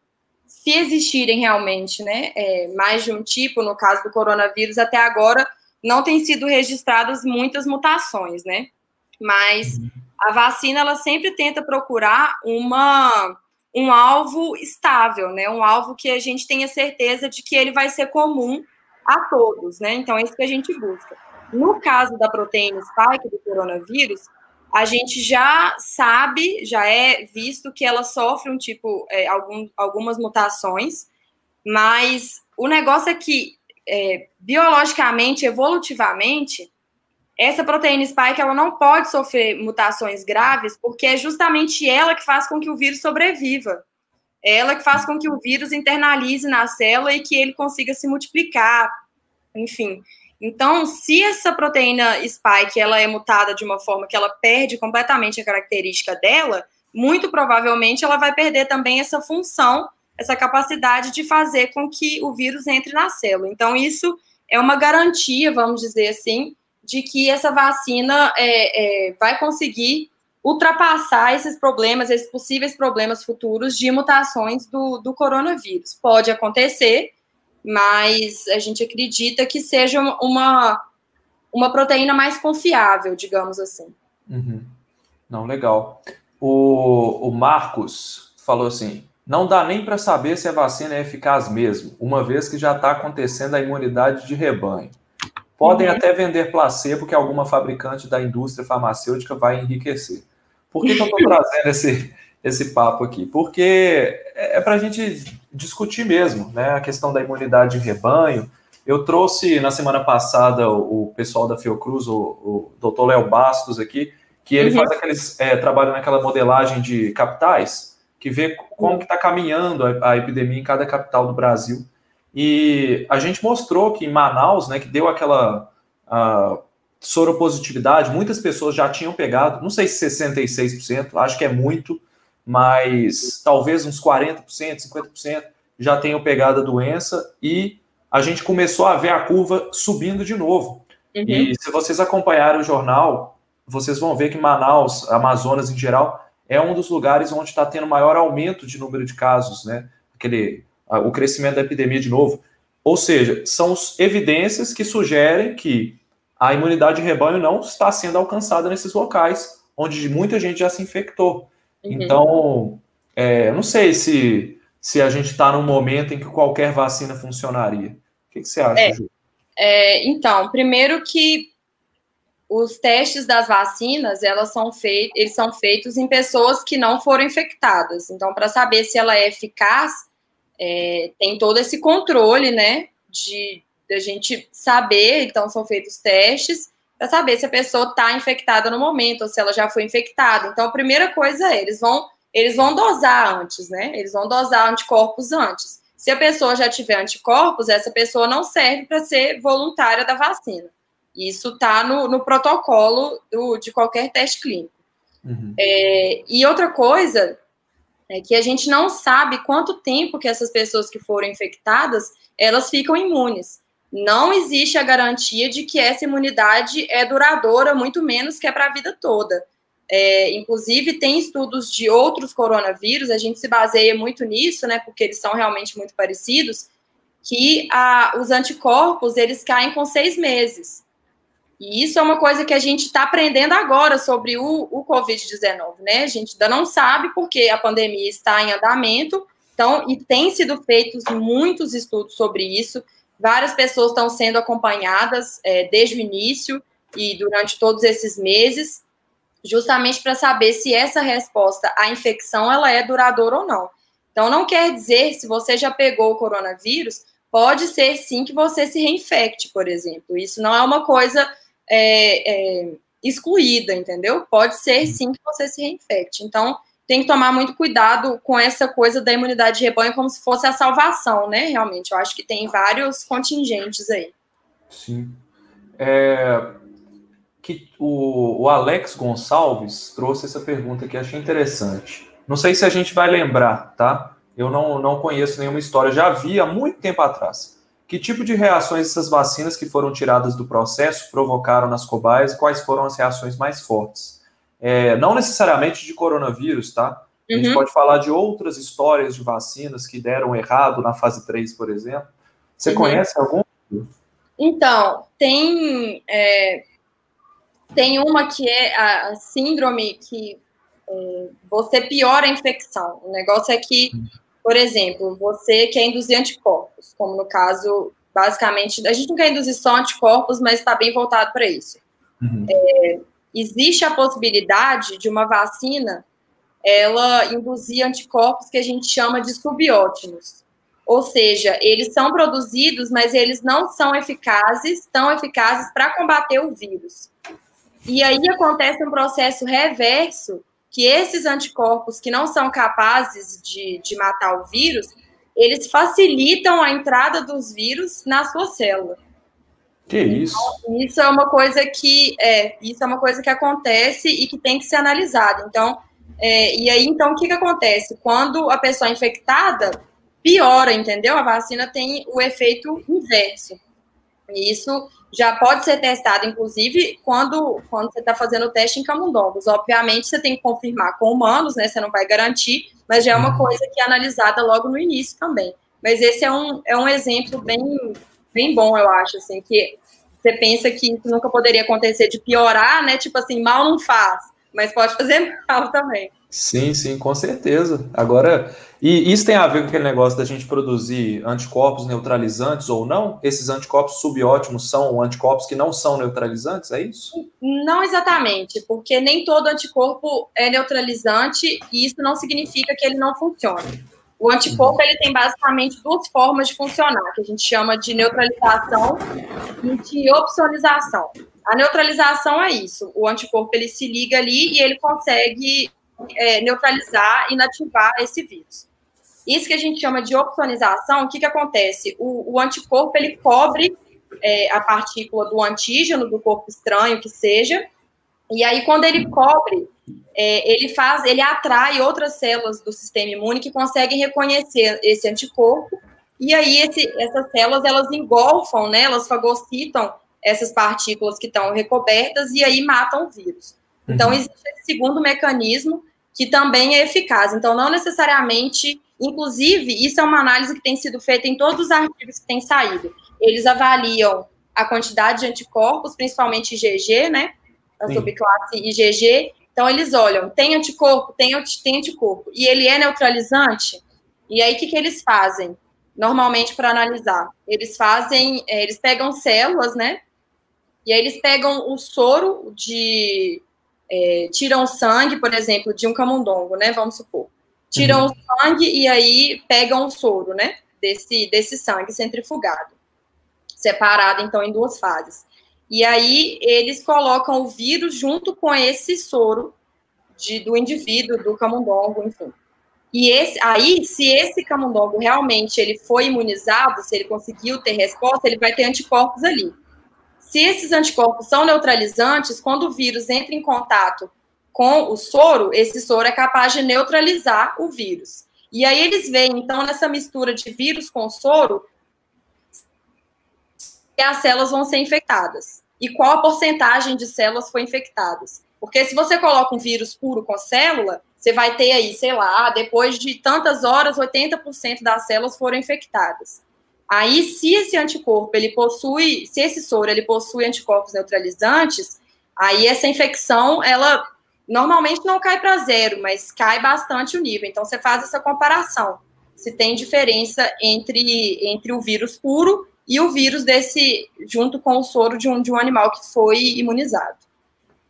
se existirem realmente, né, é, mais de um tipo, no caso do coronavírus, até agora não tem sido registradas muitas mutações, né? Mas a vacina ela sempre tenta procurar uma um alvo estável, né? Um alvo que a gente tenha certeza de que ele vai ser comum a todos, né? Então é isso que a gente busca. No caso da proteína spike do coronavírus, a gente já sabe, já é visto que ela sofre um tipo, é, algum, algumas mutações, mas o negócio é que, é, biologicamente, evolutivamente, essa proteína spike ela não pode sofrer mutações graves, porque é justamente ela que faz com que o vírus sobreviva. É ela que faz com que o vírus internalize na célula e que ele consiga se multiplicar, enfim. Então, se essa proteína spike ela é mutada de uma forma que ela perde completamente a característica dela, muito provavelmente ela vai perder também essa função, essa capacidade de fazer com que o vírus entre na célula. Então, isso é uma garantia, vamos dizer assim, de que essa vacina é, é, vai conseguir ultrapassar esses problemas, esses possíveis problemas futuros de mutações do, do coronavírus. Pode acontecer, mas a gente acredita que seja uma, uma proteína mais confiável, digamos assim. Uhum. Não, legal. O, o Marcos falou assim: não dá nem para saber se a vacina é eficaz mesmo, uma vez que já está acontecendo a imunidade de rebanho. Podem uhum. até vender placebo que alguma fabricante da indústria farmacêutica vai enriquecer. Por que, que eu estou trazendo esse, esse papo aqui? Porque é, é para a gente discutir mesmo, né? A questão da imunidade de rebanho. Eu trouxe na semana passada o, o pessoal da Fiocruz, o, o doutor Léo Bastos aqui, que ele uhum. faz aqueles é, trabalho naquela modelagem de capitais, que vê como que está caminhando a, a, epidemia em cada capital do Brasil. E a gente mostrou que em Manaus, né, que deu aquela a, soropositividade, muitas pessoas já tinham pegado, não sei se 66%, acho que é muito, mas talvez uns 40%, 50% já tenham pegado a doença e a gente começou a ver a curva subindo de novo. Uhum. E se vocês acompanharem o jornal, vocês vão ver que Manaus, Amazonas em geral, é um dos lugares onde está tendo maior aumento de número de casos, né? Aquele, o crescimento da epidemia de novo. Ou seja, são evidências que sugerem que a imunidade de rebanho não está sendo alcançada nesses locais, onde muita gente já se infectou. Uhum. Então, é, não sei se, se a gente está num momento em que qualquer vacina funcionaria. O que, que você acha, é, Ju? É, então, primeiro que os testes das vacinas, elas são feitos, eles são feitos em pessoas que não foram infectadas. Então, para saber se ela é eficaz, é, tem todo esse controle, né, de, de a gente saber, então são feitos testes para saber se a pessoa está infectada no momento ou se ela já foi infectada. Então, a primeira coisa é, eles vão, eles vão dosar antes, né? Eles vão dosar anticorpos antes. Se a pessoa já tiver anticorpos, essa pessoa não serve para ser voluntária da vacina. Isso está no, no, protocolo do, de qualquer teste clínico. Uhum. É, e outra coisa é que a gente não sabe quanto tempo que essas pessoas que foram infectadas elas ficam imunes. Não existe a garantia de que essa imunidade é duradoura, muito menos que é para a vida toda. É, inclusive, tem estudos de outros coronavírus, a gente se baseia muito nisso, né, porque eles são realmente muito parecidos, que a, os anticorpos, eles caem com seis meses. E isso é uma coisa que a gente está aprendendo agora sobre o, o Covid-19, né? A gente ainda não sabe porque a pandemia está em andamento, então, e tem sido feitos muitos estudos sobre isso. Várias pessoas estão sendo acompanhadas é, desde o início e durante todos esses meses, justamente para saber se essa resposta à infecção ela é duradoura ou não. Então, não quer dizer se você já pegou o coronavírus, pode ser sim que você se reinfecte, por exemplo. Isso não é uma coisa é, é, excluída, entendeu? Pode ser sim que você se reinfecte. Então, tem que tomar muito cuidado com essa coisa da imunidade de rebanho como se fosse a salvação, né? Realmente, eu acho que tem vários contingentes aí. Sim. É, que o, o, Alex Gonçalves trouxe essa pergunta que achei interessante. Não sei se a gente vai lembrar, tá? Eu não, não conheço nenhuma história, já vi há muito tempo atrás. Que tipo de reações essas vacinas que foram tiradas do processo provocaram nas cobaias e quais foram as reações mais fortes? É, não necessariamente de coronavírus, tá? A gente uhum. pode falar de outras histórias de vacinas que deram errado na fase 3, por exemplo. Você uhum. conhece algum? Então, tem, é, tem uma que é a, síndrome que é, você piora a infecção. O negócio é que uhum. Por exemplo, você quer induzir anticorpos, como no caso, basicamente, a gente não quer induzir só anticorpos, mas está bem voltado para isso. Uhum. É, existe a possibilidade de uma vacina ela induzir anticorpos que a gente chama de subótimos. Ou seja, eles são produzidos, mas eles não são eficazes, tão eficazes para combater o vírus. E aí acontece um processo reverso que esses anticorpos que não são capazes de, de matar o vírus, eles facilitam a entrada dos vírus na sua célula. Que isso? Então, isso é uma coisa que é, isso é uma coisa que acontece e que tem que ser analisada. Então, é, e aí, então, o que, que acontece? Quando a pessoa é infectada, piora, entendeu? A vacina tem o efeito inverso. E isso já pode ser testado, inclusive, quando, quando você está fazendo o teste em camundongos. Obviamente, você tem que confirmar com humanos, né? Você não vai garantir, mas já é uma uhum. coisa que é analisada logo no início também. Mas esse é um, é um exemplo bem, bem bom, eu acho, assim, que você pensa que isso nunca poderia acontecer de piorar, né? Tipo assim, mal não faz, mas pode fazer mal também. Sim, sim, com certeza. Agora, e isso tem a ver com aquele negócio da gente produzir anticorpos neutralizantes ou não? Esses anticorpos subótimos são anticorpos que não são neutralizantes, é isso? Não exatamente, porque nem todo anticorpo é neutralizante e isso não significa que ele não funcione. O anticorpo ele tem basicamente duas formas de funcionar, que a gente chama de neutralização e de opsonização. A neutralização é isso. O anticorpo ele se liga ali e ele consegue é, neutralizar, inativar esse vírus. Isso que a gente chama de opsonização, o que, que acontece? O, o anticorpo ele cobre é, a partícula do antígeno, do corpo estranho que seja, e aí quando ele cobre, é, ele faz, ele atrai outras células do sistema imune que conseguem reconhecer esse anticorpo, e aí esse, essas células elas engolfam, né, elas fagocitam essas partículas que estão recobertas e aí matam o vírus. Então, uhum. existe esse segundo mecanismo que também é eficaz. Então, não necessariamente, inclusive, isso é uma análise que tem sido feita em todos os artigos que têm saído. Eles avaliam a quantidade de anticorpos, principalmente IgG, né? A subclasse IgG. Então, eles olham, tem anticorpo, tem, tem anticorpo, e ele é neutralizante? E aí, o que, que eles fazem? Normalmente, para analisar, eles fazem, é, eles pegam células, né? E aí eles pegam o soro de. É, tiram sangue, por exemplo, de um camundongo, né? Vamos supor. Tiram uhum. o sangue e aí pegam o soro, né? Desse, desse sangue centrifugado. Separado, então, em duas fases. E aí eles colocam o vírus junto com esse soro de, do indivíduo, do camundongo, enfim. E esse, aí, se esse camundongo realmente ele foi imunizado, se ele conseguiu ter resposta, ele vai ter anticorpos ali. Se esses anticorpos são neutralizantes, quando o vírus entra em contato com o soro, esse soro é capaz de neutralizar o vírus. E aí eles veem, então, nessa mistura de vírus com soro, as células vão ser infectadas. E qual a porcentagem de células foi infectadas. Porque se você coloca um vírus puro com célula, você vai ter aí, sei lá, depois de tantas horas, 80% das células foram infectadas. Aí, se esse anticorpo ele possui, se esse soro ele possui anticorpos neutralizantes, aí essa infecção ela normalmente não cai para zero, mas cai bastante o nível. Então você faz essa comparação, se tem diferença entre entre o vírus puro e o vírus desse junto com o soro de um, de um animal que foi imunizado.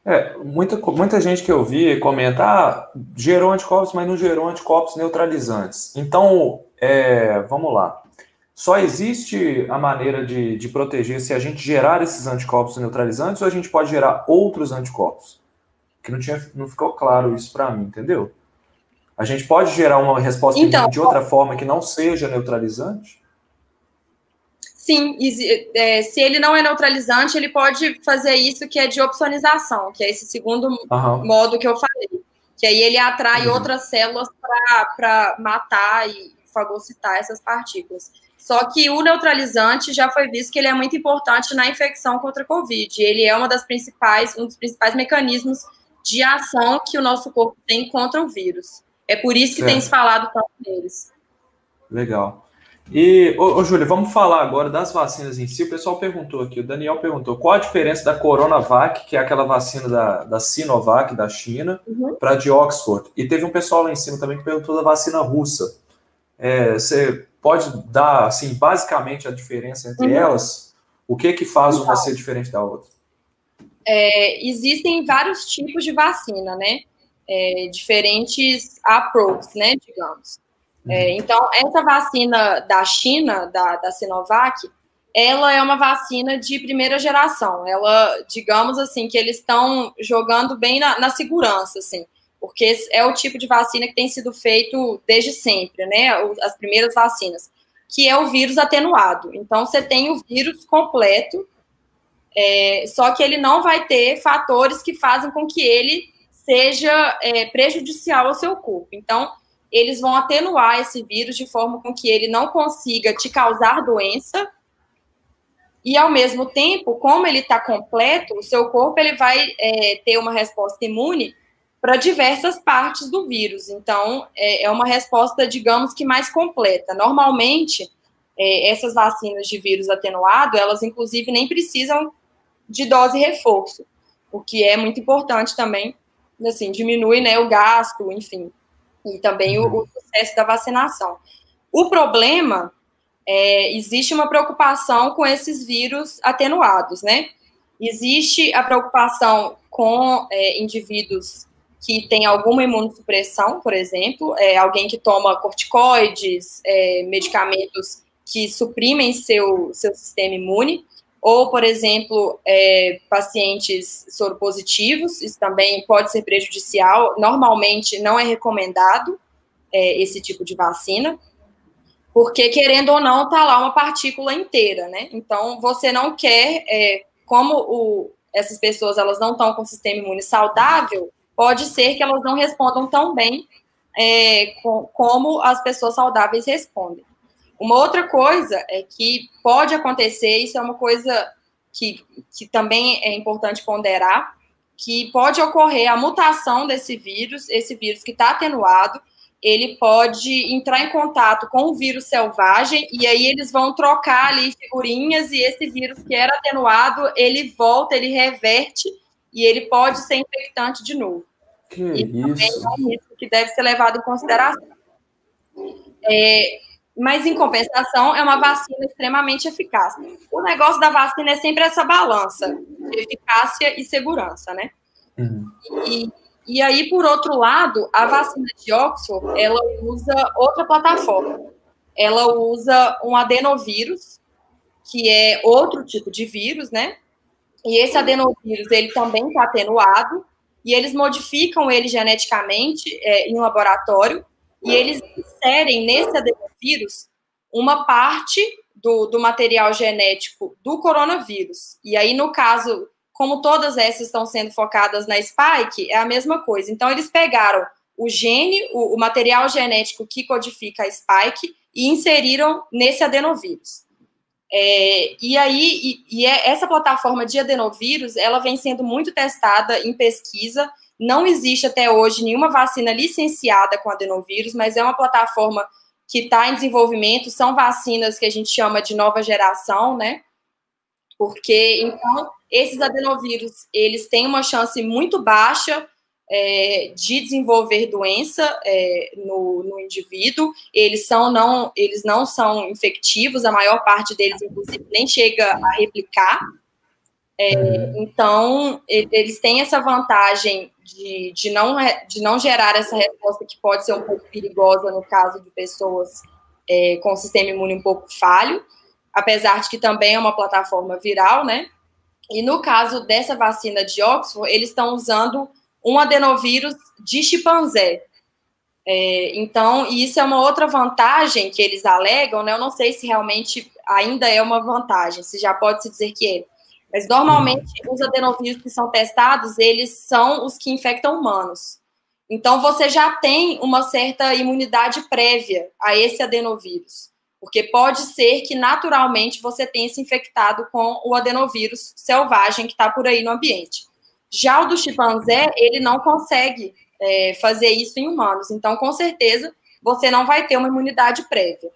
É, muita, muita gente que eu vi comenta, ah, gerou anticorpos, mas não gerou anticorpos neutralizantes. Então, é, vamos lá. Só existe a maneira de, de proteger se a gente gerar esses anticorpos neutralizantes ou a gente pode gerar outros anticorpos? Que não, tinha, não ficou claro isso para mim, entendeu? A gente pode gerar uma resposta então, de outra forma que não seja neutralizante? Sim, é, se ele não é neutralizante, ele pode fazer isso que é de opsonização, que é esse segundo uhum. modo que eu falei. Que aí ele atrai uhum. outras células para matar e fagocitar essas partículas. Só que o neutralizante já foi visto que ele é muito importante na infecção contra a Covid. Ele é uma das principais, um dos principais mecanismos de ação que o nosso corpo tem contra o vírus. É por isso que tem se falado tanto deles. Legal. E, ô, ô Júlia, vamos falar agora das vacinas em si. O pessoal perguntou aqui, o Daniel perguntou qual a diferença da Coronavac, que é aquela vacina da, da Sinovac, da China, uhum. para a de Oxford. E teve um pessoal lá em cima também que perguntou da vacina russa. É, você pode dar, assim, basicamente a diferença entre uhum. elas? O que que faz uma ser diferente da outra? É, existem vários tipos de vacina, né? É, diferentes approaches, né, digamos. É, então, essa vacina da China, da, da Sinovac, ela é uma vacina de primeira geração. Ela, digamos assim, que eles estão jogando bem na, na segurança, assim porque é o tipo de vacina que tem sido feito desde sempre, né? As primeiras vacinas, que é o vírus atenuado. Então, você tem o vírus completo, é, só que ele não vai ter fatores que fazem com que ele seja é, prejudicial ao seu corpo. Então, eles vão atenuar esse vírus de forma com que ele não consiga te causar doença. E ao mesmo tempo, como ele está completo, o seu corpo ele vai é, ter uma resposta imune para diversas partes do vírus. Então, é, é, uma resposta, digamos que mais completa. Normalmente, é, essas vacinas de vírus atenuado, elas inclusive nem precisam de dose reforço, o que é muito importante também, assim, diminui né, o gasto, enfim, e também o, o sucesso da vacinação. O problema é, existe uma preocupação com esses vírus atenuados, né? Existe a preocupação com é, indivíduos que tem alguma imunossupressão, por exemplo, é, alguém que toma corticoides, é, medicamentos que suprimem seu, seu sistema imune, ou, por exemplo, é, pacientes soropositivos, isso também pode ser prejudicial. Normalmente não é recomendado é, esse tipo de vacina, porque querendo ou não, tá lá uma partícula inteira, né? Então, você não quer, é, como o, essas pessoas elas não estão com o sistema imune saudável, pode ser que elas não respondam tão bem é, com, como as pessoas saudáveis respondem. Uma outra coisa é que pode acontecer, isso é uma coisa que, que também é importante ponderar, que pode ocorrer a mutação desse vírus, esse vírus que está atenuado, ele pode entrar em contato com o vírus selvagem e aí eles vão trocar ali figurinhas e esse vírus que era atenuado, ele volta, ele reverte e ele pode ser infectante de novo. Que e isso? é um risco que deve ser levado em consideração. É, mas, em compensação, é uma vacina extremamente eficaz. O negócio da vacina é sempre essa balança eficácia e segurança, né? Uhum. E, e aí, por outro lado, a vacina de Oxford, ela usa outra plataforma. Ela usa um adenovírus, que é outro tipo de vírus, né? E esse adenovírus, ele também está atenuado, e eles modificam ele geneticamente é, em um laboratório, e eles inserem nesse adenovírus uma parte do, do material genético do coronavírus. E aí, no caso como todas essas estão sendo focadas na spike, é a mesma coisa. Então, eles pegaram o gene, o, o material genético que codifica a spike e inseriram nesse adenovírus. É, e aí, e, e é, essa plataforma de adenovírus, ela vem sendo muito testada em pesquisa. Não existe até hoje nenhuma vacina licenciada com adenovírus, mas é uma plataforma que está em desenvolvimento. São vacinas que a gente chama de nova geração, né? Porque, então, esses adenovírus, eles têm uma chance muito baixa é, de desenvolver doença é, no, no, indivíduo. Eles são não, eles não são infectivos. A maior parte deles, inclusive, nem chega a replicar. É, então, eles têm essa vantagem de, de, não, de não gerar essa resposta que pode ser um pouco perigosa no caso de pessoas é, com sistema imune um pouco falho apesar de que também é uma plataforma viral, né? E no caso dessa vacina de Oxford, eles estão usando um adenovírus de chimpanzé. É, então, isso é uma outra vantagem que eles alegam, né? Eu não sei se realmente ainda é uma vantagem, se já pode se dizer que é. Mas normalmente os adenovírus que são testados, eles são os que infectam humanos. Então, você já tem uma certa imunidade prévia a esse adenovírus. Porque pode ser que naturalmente você tenha se infectado com o adenovírus selvagem que está por aí no ambiente. Já o do chimpanzé, ele não consegue é, fazer isso em humanos. Então, com certeza, você não vai ter uma imunidade prévia.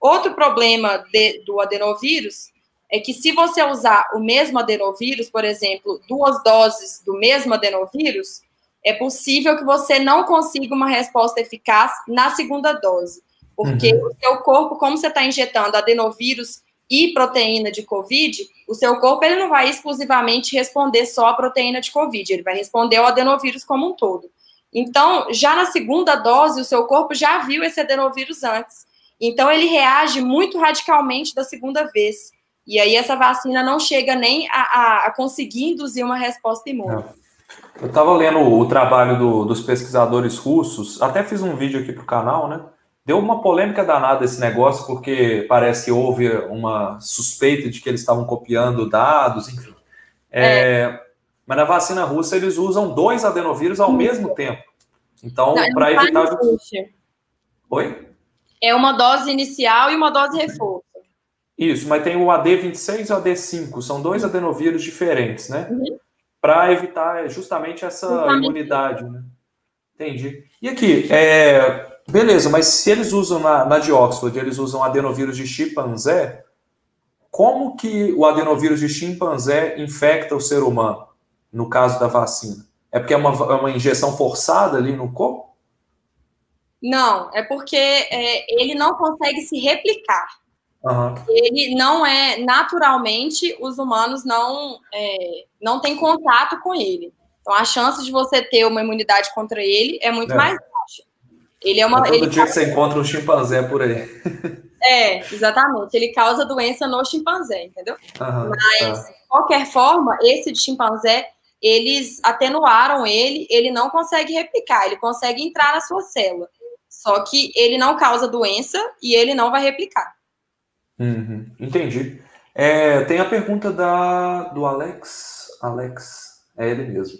Outro problema de, do adenovírus é que se você usar o mesmo adenovírus, por exemplo, duas doses do mesmo adenovírus, é possível que você não consiga uma resposta eficaz na segunda dose. Porque uhum. o seu corpo, como você está injetando adenovírus e proteína de Covid, o seu corpo ele não vai exclusivamente responder só a proteína de Covid, ele vai responder ao adenovírus como um todo. Então, já na segunda dose, o seu corpo já viu esse adenovírus antes. Então, ele reage muito radicalmente da segunda vez. E aí, essa vacina não chega nem a, a, a conseguir induzir uma resposta imune. Eu estava lendo o trabalho do, dos pesquisadores russos, até fiz um vídeo aqui para o canal, né? Deu uma polêmica danada esse negócio, porque parece que houve uma suspeita de que eles estavam copiando dados, enfim. É, é. Mas na vacina russa eles usam dois adenovírus ao mesmo tempo. Então, para evitar. Oi? É uma dose inicial e uma dose reforço. Isso, mas tem o AD26 e o AD5, são dois adenovírus diferentes, né? Uhum. Para evitar justamente essa imunidade, né? Entendi. E aqui, é, Beleza, mas se eles usam na, na de Oxford, eles usam adenovírus de chimpanzé, como que o adenovírus de chimpanzé infecta o ser humano, no caso da vacina? É porque é uma, é uma injeção forçada ali no corpo? Não, é porque é, ele não consegue se replicar. Uhum. Ele não é, naturalmente, os humanos não, é, não têm contato com ele. Então, a chance de você ter uma imunidade contra ele é muito é. mais ele é uma. É todo ele dia tá... que você encontra um chimpanzé por aí. É, exatamente. Ele causa doença no chimpanzé, entendeu? Uhum, Mas, tá. de qualquer forma, esse de chimpanzé, eles atenuaram ele, ele não consegue replicar, ele consegue entrar na sua célula. Só que ele não causa doença e ele não vai replicar. Uhum, entendi. É, tem a pergunta da, do Alex. Alex, é ele mesmo.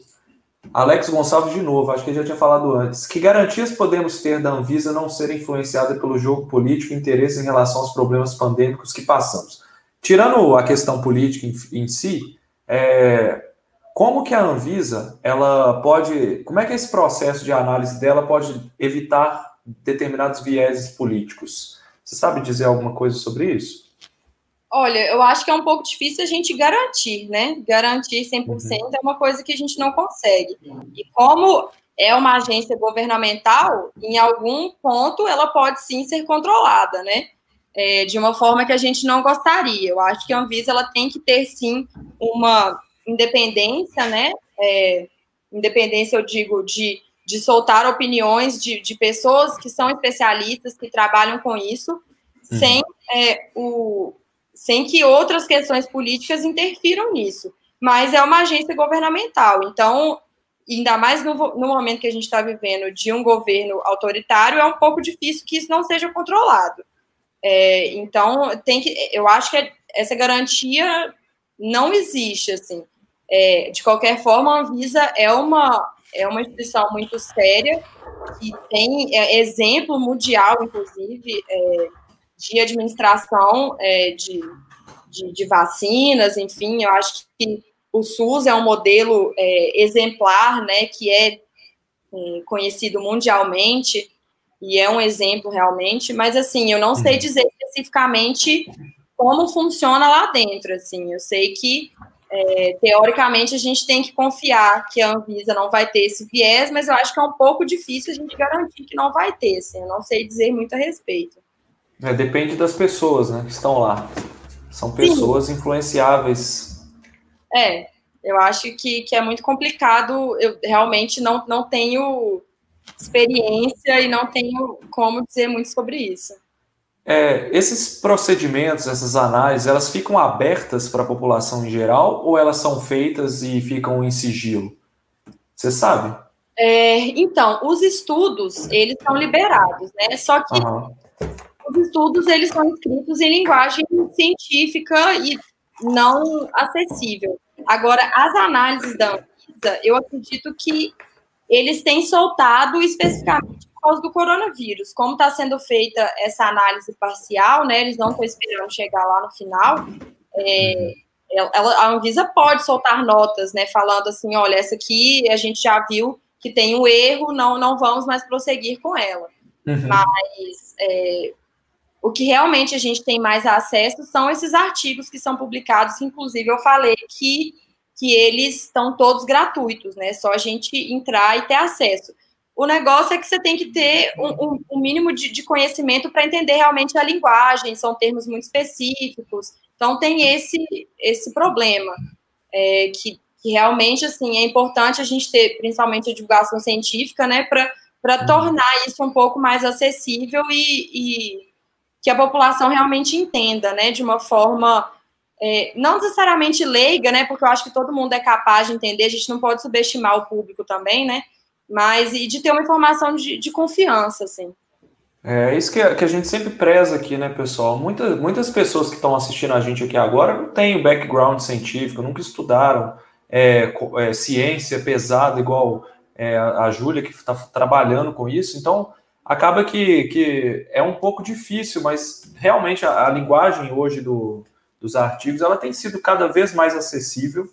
Alex Gonçalves de novo, acho que ele já tinha falado antes. Que garantias podemos ter da Anvisa não ser influenciada pelo jogo político e interesse em relação aos problemas pandêmicos que passamos? Tirando a questão política em, em si, é, como que a Anvisa ela pode, como é que esse processo de análise dela pode evitar determinados vieses políticos? Você sabe dizer alguma coisa sobre isso? Olha, eu acho que é um pouco difícil a gente garantir, né? Garantir 100% uhum. é uma coisa que a gente não consegue. E como é uma agência governamental, em algum ponto ela pode sim ser controlada, né? É, de uma forma que a gente não gostaria. Eu acho que a Anvisa ela tem que ter sim uma independência, né? É, independência, eu digo, de, de soltar opiniões de, de pessoas que são especialistas, que trabalham com isso, uhum. sem é, o, sem que outras questões políticas interfiram nisso. Mas é uma agência governamental, então, ainda mais no, no momento que a gente está vivendo de um governo autoritário, é um pouco difícil que isso não seja controlado. É, então, tem que, eu acho que essa garantia não existe, assim. É, de qualquer forma, a Anvisa é uma, é uma instituição muito séria, que tem é, exemplo mundial, inclusive, é, de administração é, de, de, de, vacinas, enfim, eu acho que o SUS é um modelo é, exemplar, né, que é, é conhecido mundialmente e é um exemplo realmente, mas assim, eu não sei uhum. dizer especificamente como funciona lá dentro, assim, eu sei que é, teoricamente a gente tem que confiar que a Anvisa não vai ter esse viés, mas eu acho que é um pouco difícil a gente garantir que não vai ter, assim, eu não sei dizer muito a respeito. É, depende das pessoas né, que estão lá. São pessoas Sim. influenciáveis. É, eu acho que, que é muito complicado. Eu realmente não, não tenho experiência e não tenho como dizer muito sobre isso. É, esses procedimentos, essas análises, elas ficam abertas para a população em geral ou elas são feitas e ficam em sigilo? Você sabe? É, então, os estudos, eles são liberados, né? Só que uhum os estudos eles são escritos em linguagem científica e não acessível. Agora, as análises da Anvisa, eu acredito que eles têm soltado especificamente causa do coronavírus. Como está sendo feita essa análise parcial, né? Eles não estão esperando chegar lá no final. É, ela, a Anvisa pode soltar notas, né? Falando assim, olha, essa aqui a gente já viu que tem um erro, não, não vamos mais prosseguir com ela. Uhum. Mas é, o que realmente a gente tem mais acesso são esses artigos que são publicados, inclusive eu falei que, que eles estão todos gratuitos, né? Só a gente entrar e ter acesso. O negócio é que você tem que ter um, um, mínimo de, de conhecimento para entender realmente a linguagem, são termos muito específicos. Então tem esse, esse problema, é, que, que realmente assim, é importante a gente ter, principalmente a divulgação científica, né, para tornar isso um pouco mais acessível e, e que a população realmente entenda, né, de uma forma é, não necessariamente leiga, né, porque eu acho que todo mundo é capaz de entender, a gente não pode subestimar o público também, né, mas e de ter uma informação de, de confiança, assim. É isso que que a gente sempre preza aqui, né, pessoal? Muitas, muitas pessoas que estão assistindo a gente aqui agora não têm o background científico, nunca estudaram é, é, ciência pesada, igual é, a Júlia, que está trabalhando com isso. Então, acaba que, que é um pouco difícil, mas realmente a, a linguagem hoje do, dos artigos ela tem sido cada vez mais acessível.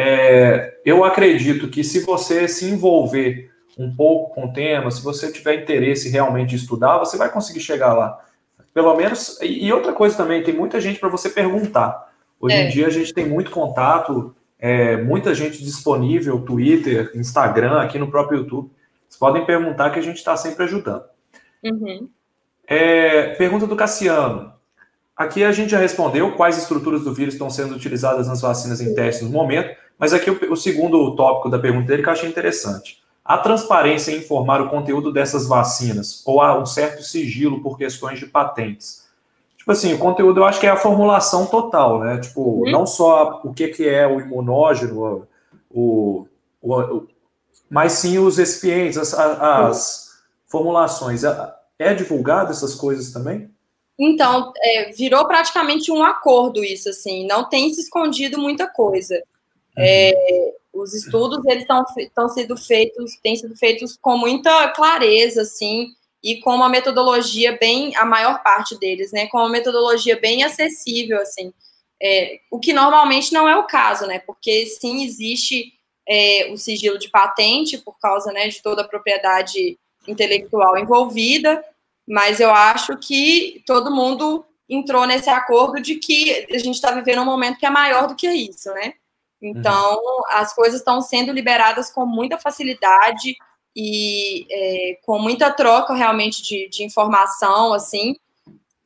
É, eu acredito que se você se envolver um pouco com o tema, se você tiver interesse realmente em estudar, você vai conseguir chegar lá. Pelo menos. E outra coisa também, tem muita gente para você perguntar. Hoje é. em dia a gente tem muito contato, é, muita gente disponível, Twitter, Instagram, aqui no próprio YouTube. Vocês podem perguntar que a gente está sempre ajudando. Uhum. É, pergunta do Cassiano. Aqui a gente já respondeu quais estruturas do vírus estão sendo utilizadas nas vacinas em testes no momento, mas aqui o, o segundo tópico da pergunta dele que eu achei interessante. A transparência em informar o conteúdo dessas vacinas ou há um certo sigilo por questões de patentes? Tipo assim, o conteúdo eu acho que é a formulação total, né? Tipo, uhum. não só o que, que é o imunógeno, o, o, o mas sim os recipientes, as, as formulações. É, é divulgado essas coisas também? Então, é, virou praticamente um acordo isso, assim, não tem se escondido muita coisa. Uhum. É, os estudos, eles estão sendo feitos, têm sido feitos com muita clareza, assim, e com uma metodologia bem, a maior parte deles, né, com uma metodologia bem acessível, assim, é, o que normalmente não é o caso, né, porque sim, existe é, o sigilo de patente por causa, né, de toda a propriedade intelectual envolvida, mas eu acho que todo mundo entrou nesse acordo de que a gente está vivendo um momento que é maior do que isso, né? Então, uhum. as coisas estão sendo liberadas com muita facilidade e é, com muita troca realmente de, de informação, assim.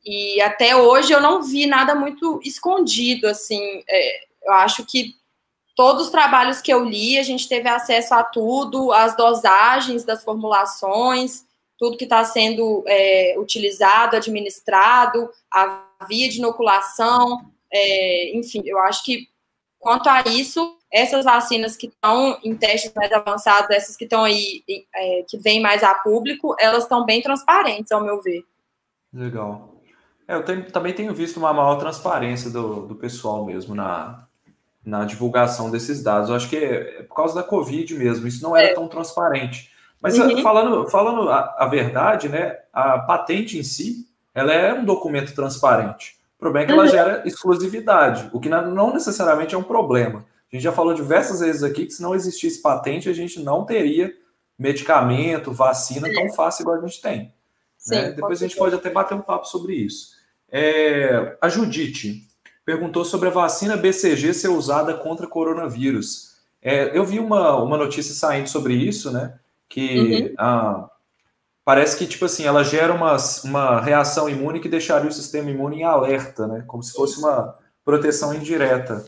E até hoje eu não vi nada muito escondido, assim. É, eu acho que todos os trabalhos que eu li, a gente teve acesso a tudo, as dosagens das formulações, tudo que está sendo é, utilizado, administrado, a via de inoculação, é, enfim, eu acho que quanto a isso, essas vacinas que estão em testes mais avançados, essas que estão aí, é, que vêm mais a público, elas estão bem transparentes, ao meu ver. Legal. É, eu tenho, também tenho visto uma maior transparência do, do pessoal mesmo na, na divulgação desses dados. Eu acho que é, é por causa da Covid mesmo, isso não era é. tão transparente. Mas uhum. falando, falando a, a, verdade, né, a patente em si, ela é um documento transparente. O problema é que ela uhum. gera exclusividade, o que não necessariamente é um problema. A gente já falou diversas vezes aqui que se não existisse patente, a gente não teria medicamento, vacina tão fácil igual a gente tem. Né? Sim, né? Depois a gente pode até bater um papo sobre isso. É, a Judite, perguntou sobre a vacina BCG ser usada contra coronavírus. É, eu vi uma, uma notícia saindo sobre isso, né? Que uhum. ah, parece que, tipo assim, ela gera uma, uma reação imune que deixaria o sistema imune em alerta, né? Como se fosse uma proteção indireta.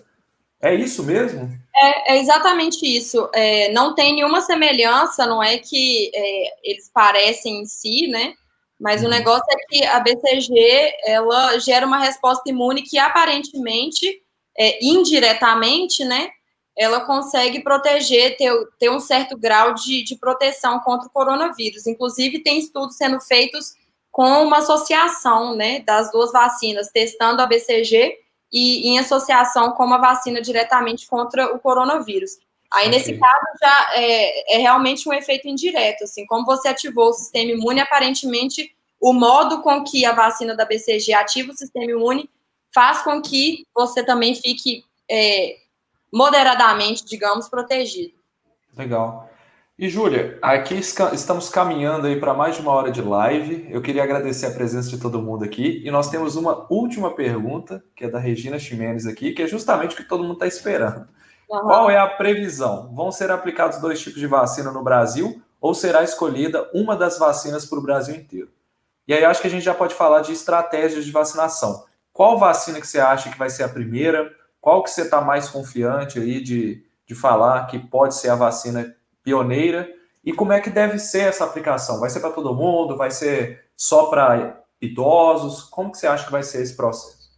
É isso mesmo? É, é exatamente isso. É, não tem nenhuma semelhança, não é que é, eles parecem em si, né? Mas o uhum. negócio é que a BCG ela gera uma resposta imune que aparentemente, é, indiretamente, né, ela consegue proteger, ter, ter um certo grau de, de proteção contra o coronavírus. Inclusive, tem estudos sendo feitos com uma associação né, das duas vacinas, testando a BCG e em associação com uma vacina diretamente contra o coronavírus. Aí, okay. nesse caso, já é, é, realmente um efeito indireto, assim, como você ativou o sistema imune, aparentemente, o modo com que a vacina da BCG ativa o sistema imune faz com que você também fique é, moderadamente, digamos, protegido. Legal. E, Júlia, aqui estamos caminhando aí para mais de uma hora de live. Eu queria agradecer a presença de todo mundo aqui. E nós temos uma última pergunta, que é da Regina Ximenes aqui, que é justamente o que todo mundo está esperando. Uhum. Qual é a previsão? Vão ser aplicados dois tipos de vacina no Brasil ou será escolhida uma das vacinas para o Brasil inteiro? E aí acho que a gente já pode falar de estratégias de vacinação. Qual vacina que você acha que vai ser a primeira? Qual que você está mais confiante aí de, de falar que pode ser a vacina pioneira? E como é que deve ser essa aplicação? Vai ser para todo mundo? Vai ser só para idosos? Como que você acha que vai ser esse processo?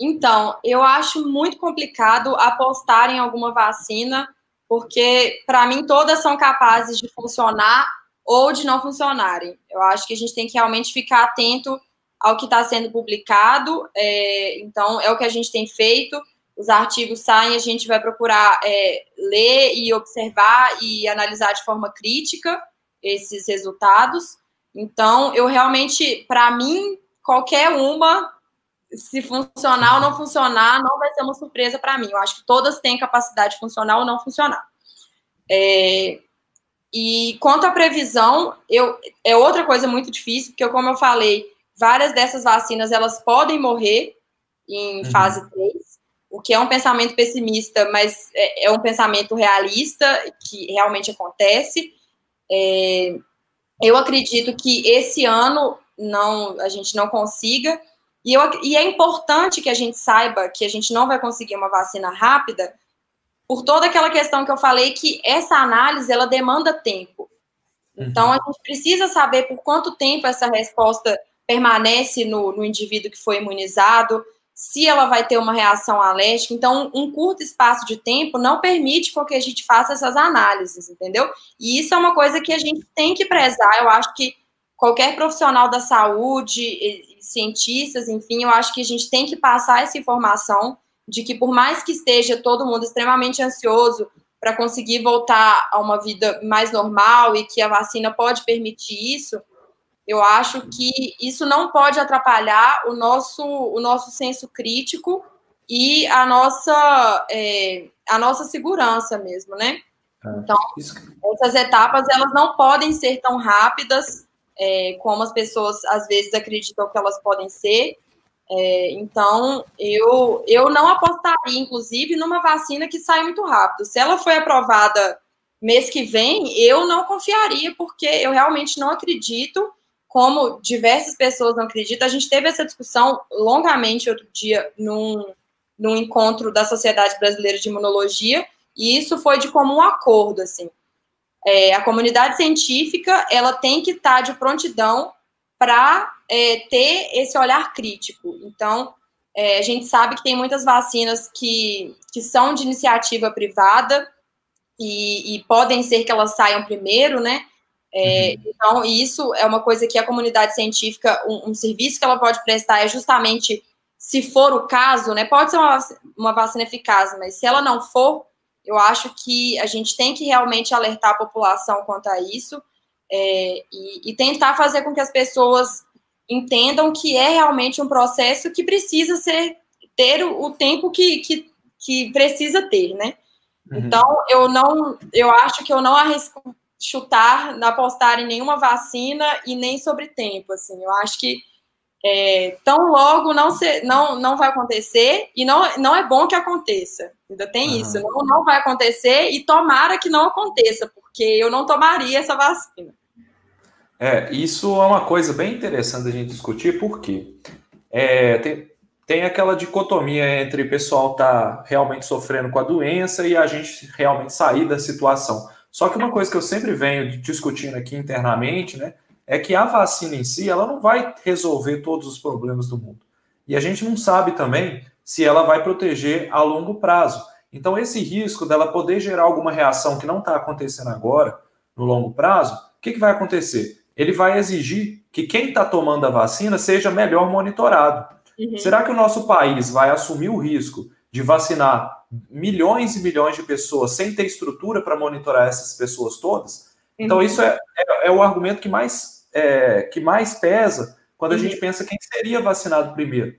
Então, eu acho muito complicado apostar em alguma vacina, porque para mim todas são capazes de funcionar ou de não funcionarem. Eu acho que a gente tem que realmente ficar atento ao que está sendo publicado. É, então, é o que a gente tem feito. Os artigos saem, a gente vai procurar é, ler e observar e analisar de forma crítica esses resultados. Então, eu realmente, para mim, qualquer uma se funcionar ou não funcionar, não vai ser uma surpresa para mim. Eu acho que todas têm capacidade de funcionar ou não funcionar. É, e quanto à previsão, eu, é outra coisa muito difícil, porque, como eu falei, várias dessas vacinas elas podem morrer em uhum. fase 3, o que é um pensamento pessimista, mas é, é um pensamento realista, que realmente acontece. É, eu acredito que esse ano não a gente não consiga, e, eu, e é importante que a gente saiba que a gente não vai conseguir uma vacina rápida, por toda aquela questão que eu falei, que essa análise, ela demanda tempo. Então, a gente precisa saber por quanto tempo essa resposta permanece no, no indivíduo que foi imunizado, se ela vai ter uma reação alérgica. Então, um curto espaço de tempo não permite com que a gente faça essas análises, entendeu? E isso é uma coisa que a gente tem que prezar. Eu acho que qualquer profissional da saúde, cientistas, enfim, eu acho que a gente tem que passar essa informação de que, por mais que esteja todo mundo extremamente ansioso para conseguir voltar a uma vida mais normal e que a vacina pode permitir isso, eu acho que isso não pode atrapalhar o nosso, o nosso senso crítico e a nossa, é, a nossa segurança mesmo, né? É, então, essas etapas, elas não podem ser tão rápidas é, como as pessoas, às vezes, acreditam que elas podem ser. É, então, eu, eu não apostaria, inclusive, numa vacina que sai muito rápido. Se ela foi aprovada mês que vem, eu não confiaria, porque eu realmente não acredito como diversas pessoas não acreditam. A gente teve essa discussão longamente outro dia num, num encontro da Sociedade Brasileira de Imunologia, e isso foi de comum acordo, assim. É, a comunidade científica, ela tem que estar de prontidão para é, ter esse olhar crítico. Então, é, a gente sabe que tem muitas vacinas que, que são de iniciativa privada e, e podem ser que elas saiam primeiro, né? É, uhum. Então, isso é uma coisa que a comunidade científica, um, um, serviço que ela pode prestar é justamente, se for o caso, né? Pode ser uma, uma vacina eficaz, mas se ela não for, eu acho que a gente tem que realmente alertar a população quanto a isso é, e, e tentar fazer com que as pessoas entendam que é realmente um processo que precisa ser ter o, o tempo que, que, que, precisa ter, né? Uhum. Então, eu não, eu acho que eu não arrisco chutar, não apostar em nenhuma vacina e nem sobre tempo, assim. Eu acho que é, tão logo não, se, não, não vai acontecer e não, não é bom que aconteça. Ainda tem uhum. isso. Não, não vai acontecer e tomara que não aconteça, porque eu não tomaria essa vacina. É, isso é uma coisa bem interessante a gente discutir, porque é, tem, tem aquela dicotomia entre o pessoal tá realmente sofrendo com a doença e a gente realmente sair da situação. Só que uma coisa que eu sempre venho discutindo aqui internamente, né, é que a vacina em si, ela não vai resolver todos os problemas do mundo. E a gente não sabe também se ela vai proteger a longo prazo. Então, esse risco dela poder gerar alguma reação que não está acontecendo agora, no longo prazo, o que, que vai acontecer? Ele vai exigir que quem está tomando a vacina seja melhor monitorado. Uhum. Será que o nosso país vai assumir o risco de vacinar milhões e milhões de pessoas sem ter estrutura para monitorar essas pessoas todas. Então, uhum. isso é, é, é, o argumento que mais, é, que mais pesa quando a uhum. gente pensa quem seria vacinado primeiro.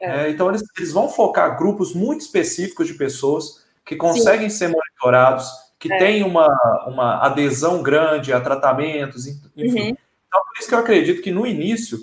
É. é. então, eles, eles, vão focar grupos muito específicos de pessoas que conseguem Sim. ser monitorados, que é. têm uma, uma adesão grande a tratamentos, enfim. Uhum. Então, por isso que eu acredito que no início,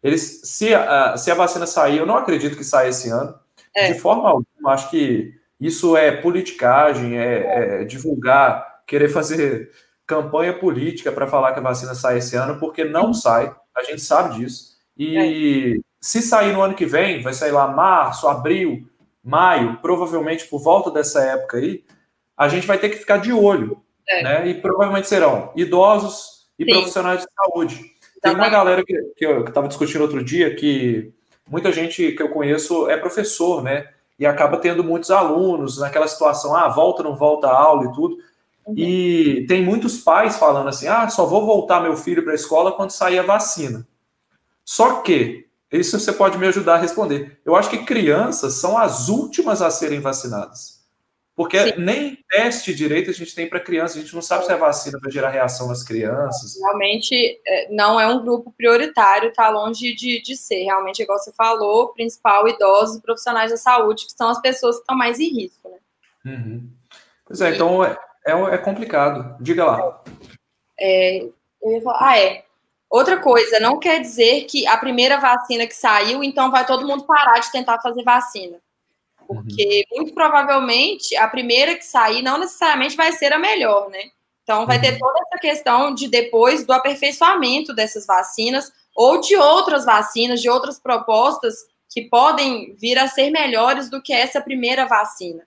eles, se, a, se a vacina sair, eu não acredito que saia esse ano, é. de forma alguma, acho que isso é politicagem, é, é divulgar, querer fazer campanha política para falar que a vacina sai esse ano, porque não sai, a gente sabe disso. E é. se sair no ano que vem, vai sair lá março, abril, maio, provavelmente por volta dessa época aí, a gente vai ter que ficar de olho, é. né? E provavelmente serão idosos e Sim. profissionais de saúde. Tem uma galera que, que eu estava discutindo outro dia que muita gente que eu conheço é professor, né? e acaba tendo muitos alunos naquela situação, ah, volta, não volta a aula e tudo. Uhum. E tem muitos pais falando assim, ah, só vou voltar meu filho para a escola quando sair a vacina. Só que, isso você pode me ajudar a responder. Eu acho que crianças são as últimas a serem vacinadas. Porque Sim. nem teste direito a gente tem para crianças, a gente não sabe se a vacina vai gerar reação nas crianças. Realmente é, não é um grupo prioritário, está longe de, de ser. Realmente, igual você falou, principal idosos e profissionais da saúde, que são as pessoas que estão mais em risco. Né? Uhum. Pois é, e... então é, é, é, complicado. Diga lá. É, eu ia falar, ah, é. Outra coisa, não quer dizer que a primeira vacina que saiu, então vai todo mundo parar de tentar fazer vacina. Porque uhum. muito provavelmente a primeira que sair não necessariamente vai ser a melhor, né? Então vai ter uhum. toda essa questão de depois do aperfeiçoamento dessas vacinas ou de outras vacinas, de outras propostas que podem vir a ser melhores do que essa primeira vacina.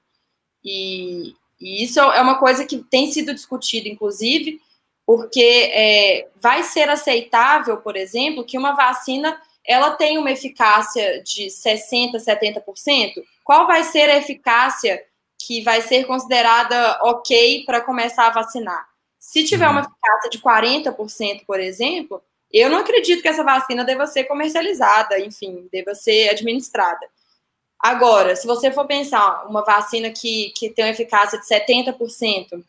E, e isso é uma coisa que tem sido discutida, inclusive, porque é, vai ser aceitável, por exemplo, que uma vacina ela tem uma eficácia de 60%, 70%, qual vai ser a eficácia que vai ser considerada ok para começar a vacinar? Se tiver uma uhum. eficácia de 40%, por exemplo, eu não acredito que essa vacina deva ser comercializada, enfim, deva ser administrada. Agora, se você for pensar uma vacina que, que tem uma eficácia de 70%,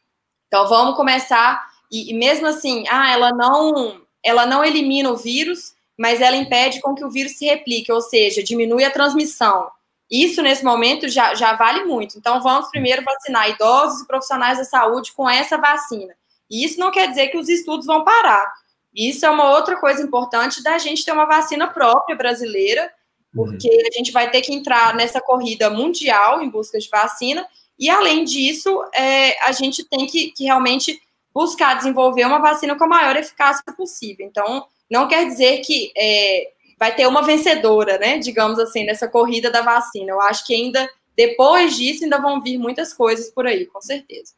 então vamos começar, e, e mesmo assim, ah, ela não, ela não elimina o vírus, mas ela impede com que o vírus se replique, ou seja, diminui a transmissão. Isso, nesse momento, já, já vale muito. Então, vamos primeiro vacinar idosos e profissionais da saúde com essa vacina. E isso não quer dizer que os estudos vão parar. Isso é uma outra coisa importante da gente ter uma vacina própria brasileira, porque uhum. a gente vai ter que entrar nessa corrida mundial em busca de vacina, e além disso, é, a gente tem que, que realmente buscar desenvolver uma vacina com a maior eficácia possível. Então, não quer dizer que é, vai ter uma vencedora, né? Digamos assim, nessa corrida da vacina. Eu acho que ainda, depois disso, ainda vão vir muitas coisas por aí, com certeza.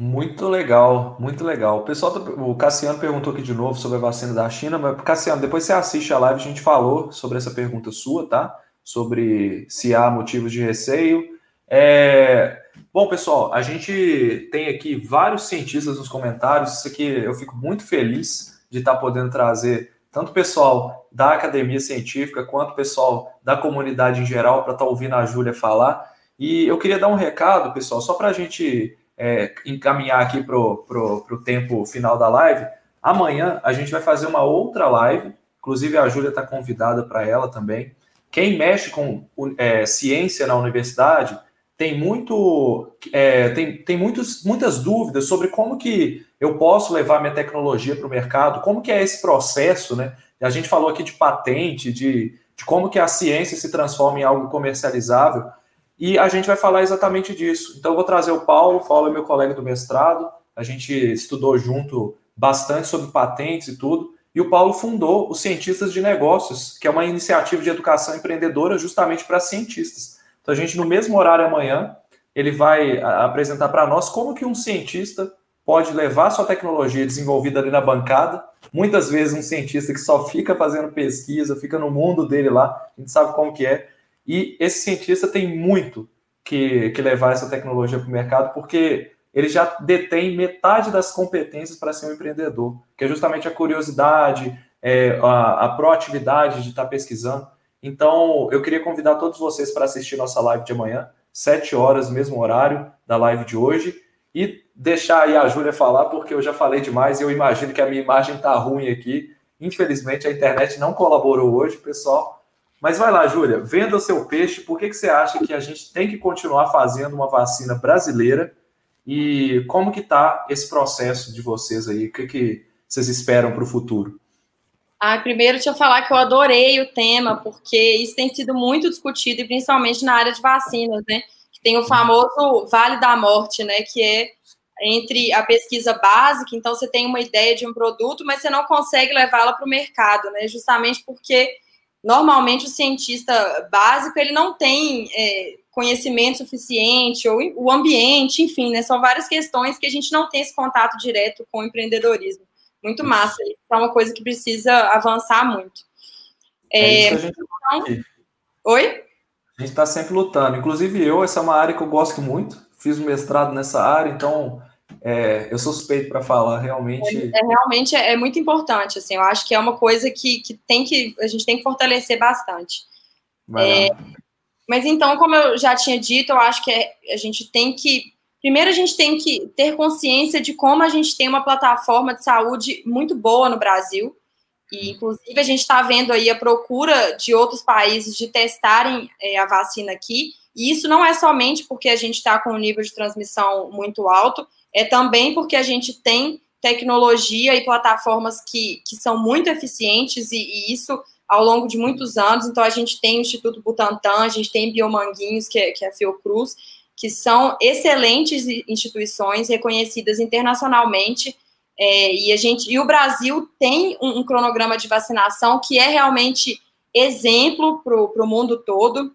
Muito legal, muito legal. O pessoal, tá, o Cassiano perguntou aqui de novo sobre a vacina da China, mas Cassiano, depois você assiste a live, a gente falou sobre essa pergunta sua, tá? Sobre se há motivos de receio. É... Bom, pessoal, a gente tem aqui vários cientistas nos comentários. Isso aqui eu fico muito feliz de estar podendo trazer tanto o pessoal da academia científica quanto o pessoal da comunidade em geral para estar ouvindo a Júlia falar. E eu queria dar um recado, pessoal, só para a gente é, encaminhar aqui para o tempo final da live, amanhã a gente vai fazer uma outra live, inclusive a Júlia está convidada para ela também. Quem mexe com é, ciência na universidade tem muito é, tem, tem muitos, muitas dúvidas sobre como que eu posso levar minha tecnologia para o mercado, como que é esse processo, né? A gente falou aqui de patente, de, de como que a ciência se transforma em algo comercializável. E a gente vai falar exatamente disso. Então, eu vou trazer o Paulo. O Paulo é meu colega do mestrado. A gente estudou junto bastante sobre patentes e tudo. E o Paulo fundou os Cientistas de Negócios, que é uma iniciativa de educação empreendedora justamente para cientistas. Então, a gente, no mesmo horário amanhã, ele vai apresentar para nós como que um cientista pode levar sua tecnologia desenvolvida ali na bancada. Muitas vezes um cientista que só fica fazendo pesquisa, fica no mundo dele lá, a gente sabe como que é, e esse cientista tem muito que, que levar essa tecnologia para o mercado, porque ele já detém metade das competências para ser um empreendedor, que é justamente a curiosidade, é, a, a proatividade de estar tá pesquisando. Então, eu queria convidar todos vocês para assistir nossa live de amanhã, 7 horas, mesmo horário da live de hoje, e deixar aí a Júlia falar, porque eu já falei demais e eu imagino que a minha imagem está ruim aqui. Infelizmente, a internet não colaborou hoje, pessoal. Mas vai lá, Júlia, venda o seu peixe. Por que, que você acha que a gente tem que continuar fazendo uma vacina brasileira? E como que está esse processo de vocês aí? O que, que vocês esperam para o futuro? Ah, primeiro, deixa eu falar que eu adorei o tema, porque isso tem sido muito discutido, e principalmente na área de vacinas, né? Tem o famoso Vale da Morte, né? Que é entre a pesquisa básica, então você tem uma ideia de um produto, mas você não consegue levá-la para o mercado, né? Justamente porque normalmente o cientista básico ele não tem é, conhecimento suficiente ou o ambiente, enfim, né? São várias questões que a gente não tem esse contato direto com o empreendedorismo. Muito massa. Isso é uma coisa que precisa avançar muito. É, é a gente tá então... Oi? A gente está sempre lutando. Inclusive eu, essa é uma área que eu gosto muito. Fiz um mestrado nessa área, então é, eu sou suspeito para falar, realmente. É, é, realmente é, é, muito importante, assim, eu acho que é uma coisa que, que, tem que a gente tem que fortalecer bastante. É, mas então, como eu já tinha dito, eu acho que é, a gente tem que. Primeiro, a gente tem que ter consciência de como a gente tem uma plataforma de saúde muito boa no Brasil. E, inclusive, a gente está vendo aí a procura de outros países de testarem é, a vacina aqui. E isso não é somente porque a gente está com um nível de transmissão muito alto, é também porque a gente tem tecnologia e plataformas que, que são muito eficientes e, e, isso ao longo de muitos anos. Então, a gente tem o Instituto Butantan, a gente tem Biomanguinhos, que é, que é a Fiocruz, que são excelentes instituições reconhecidas internacionalmente. É, e, a gente, e o Brasil tem um, um cronograma de vacinação que é realmente exemplo para o mundo todo.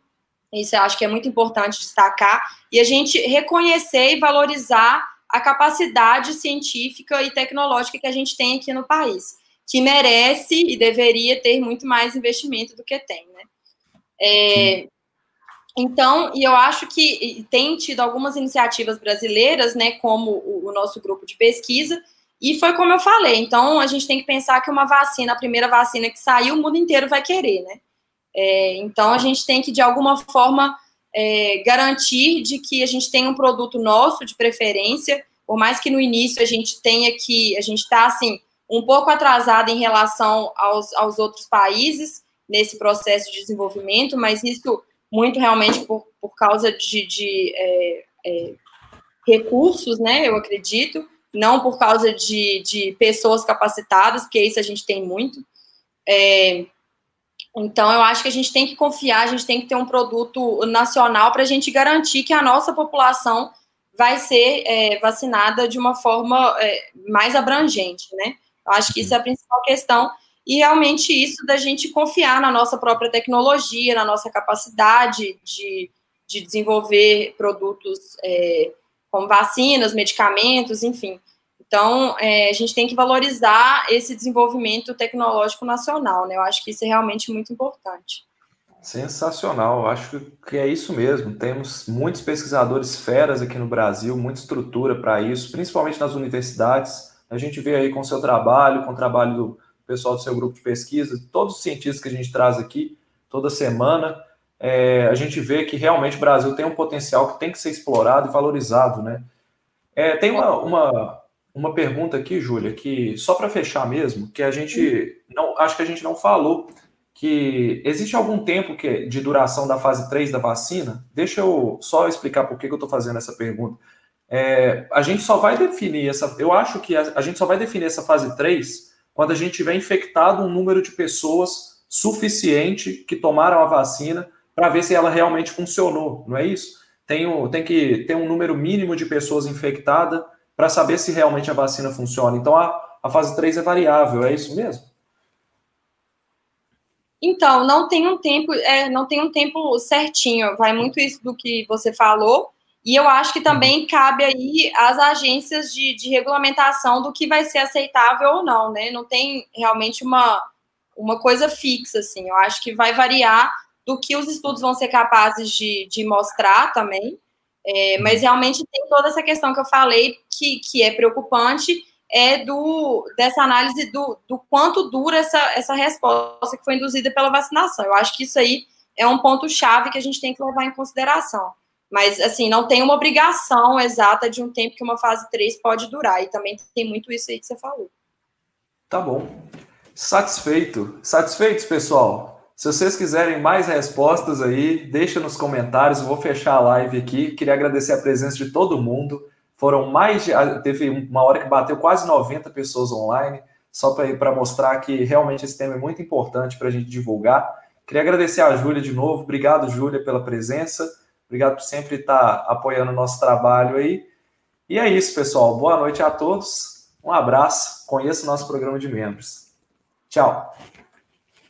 Isso eu acho que é muito importante destacar. E a gente reconhecer e valorizar a capacidade científica e tecnológica que a gente tem aqui no país, que merece e deveria ter muito mais investimento do que tem, né? É, então, e eu acho que tem tido algumas iniciativas brasileiras, né, como o, o, nosso grupo de pesquisa, e foi como eu falei, então a gente tem que pensar que uma vacina, a primeira vacina que saiu, o mundo inteiro vai querer, né? É, então a gente tem que, de alguma forma, é, garantir de que a gente tenha um produto nosso de preferência, por mais que no início a gente tenha que, a gente está assim, um pouco atrasado em relação aos, aos outros países nesse processo de desenvolvimento, mas isso muito realmente por, por causa de, de é, é, recursos, né? Eu acredito, não por causa de, de pessoas capacitadas, porque isso a gente tem muito. É, então, eu acho que a gente tem que confiar, a gente tem que ter um produto nacional para a gente garantir que a nossa população vai ser é, vacinada de uma forma é, mais abrangente, né? Eu acho que isso é a principal questão e realmente isso da gente confiar na nossa própria tecnologia, na nossa capacidade de, de desenvolver produtos é, como vacinas, medicamentos, enfim. Então, é, a gente tem que valorizar esse desenvolvimento tecnológico nacional, né? Eu acho que isso é realmente muito importante. Sensacional, acho que é isso mesmo. Temos muitos pesquisadores feras aqui no Brasil, muita estrutura para isso, principalmente nas universidades. A gente vê aí com o seu trabalho, com o trabalho do pessoal do seu grupo de pesquisa, todos os cientistas que a gente traz aqui toda semana, é, a gente vê que realmente o Brasil tem um potencial que tem que ser explorado e valorizado, né? É, tem uma, uma, uma pergunta aqui, Júlia, que só para fechar mesmo, que a gente não acho que a gente não falou que existe algum tempo que, de duração da fase 3 da vacina? Deixa eu só explicar por que, que eu estou fazendo essa pergunta. É, a gente só vai definir essa. Eu acho que a, a gente só vai definir essa fase 3 quando a gente tiver infectado um número de pessoas suficiente que tomaram a vacina para ver se ela realmente funcionou, não é isso? Tem, o, tem que ter um número mínimo de pessoas infectadas para saber se realmente a vacina funciona. Então, a, a fase 3 é variável, é isso mesmo? Então, não tem um tempo, é, não tem um tempo certinho, vai muito isso do que você falou, e eu acho que também uhum. cabe aí às agências de, de regulamentação do que vai ser aceitável ou não, né? Não tem realmente uma, uma coisa fixa, assim. Eu acho que vai variar do que os estudos vão ser capazes de, de mostrar também. É, mas uhum. realmente tem toda essa questão que eu falei que, que é preocupante, é do dessa análise do, do quanto dura essa, essa resposta que foi induzida pela vacinação. Eu acho que isso aí é um ponto-chave que a gente tem que levar em consideração. Mas, assim, não tem uma obrigação exata de um tempo que uma fase 3 pode durar. E também tem muito isso aí que você falou. Tá bom. Satisfeito. Satisfeitos, pessoal? Se vocês quiserem mais respostas aí, deixa nos comentários. Eu vou fechar a live aqui. Queria agradecer a presença de todo mundo. Foram mais de. Teve uma hora que bateu quase 90 pessoas online, só para mostrar que realmente esse tema é muito importante para a gente divulgar. Queria agradecer a Júlia de novo. Obrigado, Júlia, pela presença. Obrigado por sempre estar apoiando o nosso trabalho aí. E é isso, pessoal. Boa noite a todos. Um abraço. Conheça o nosso programa de membros. Tchau.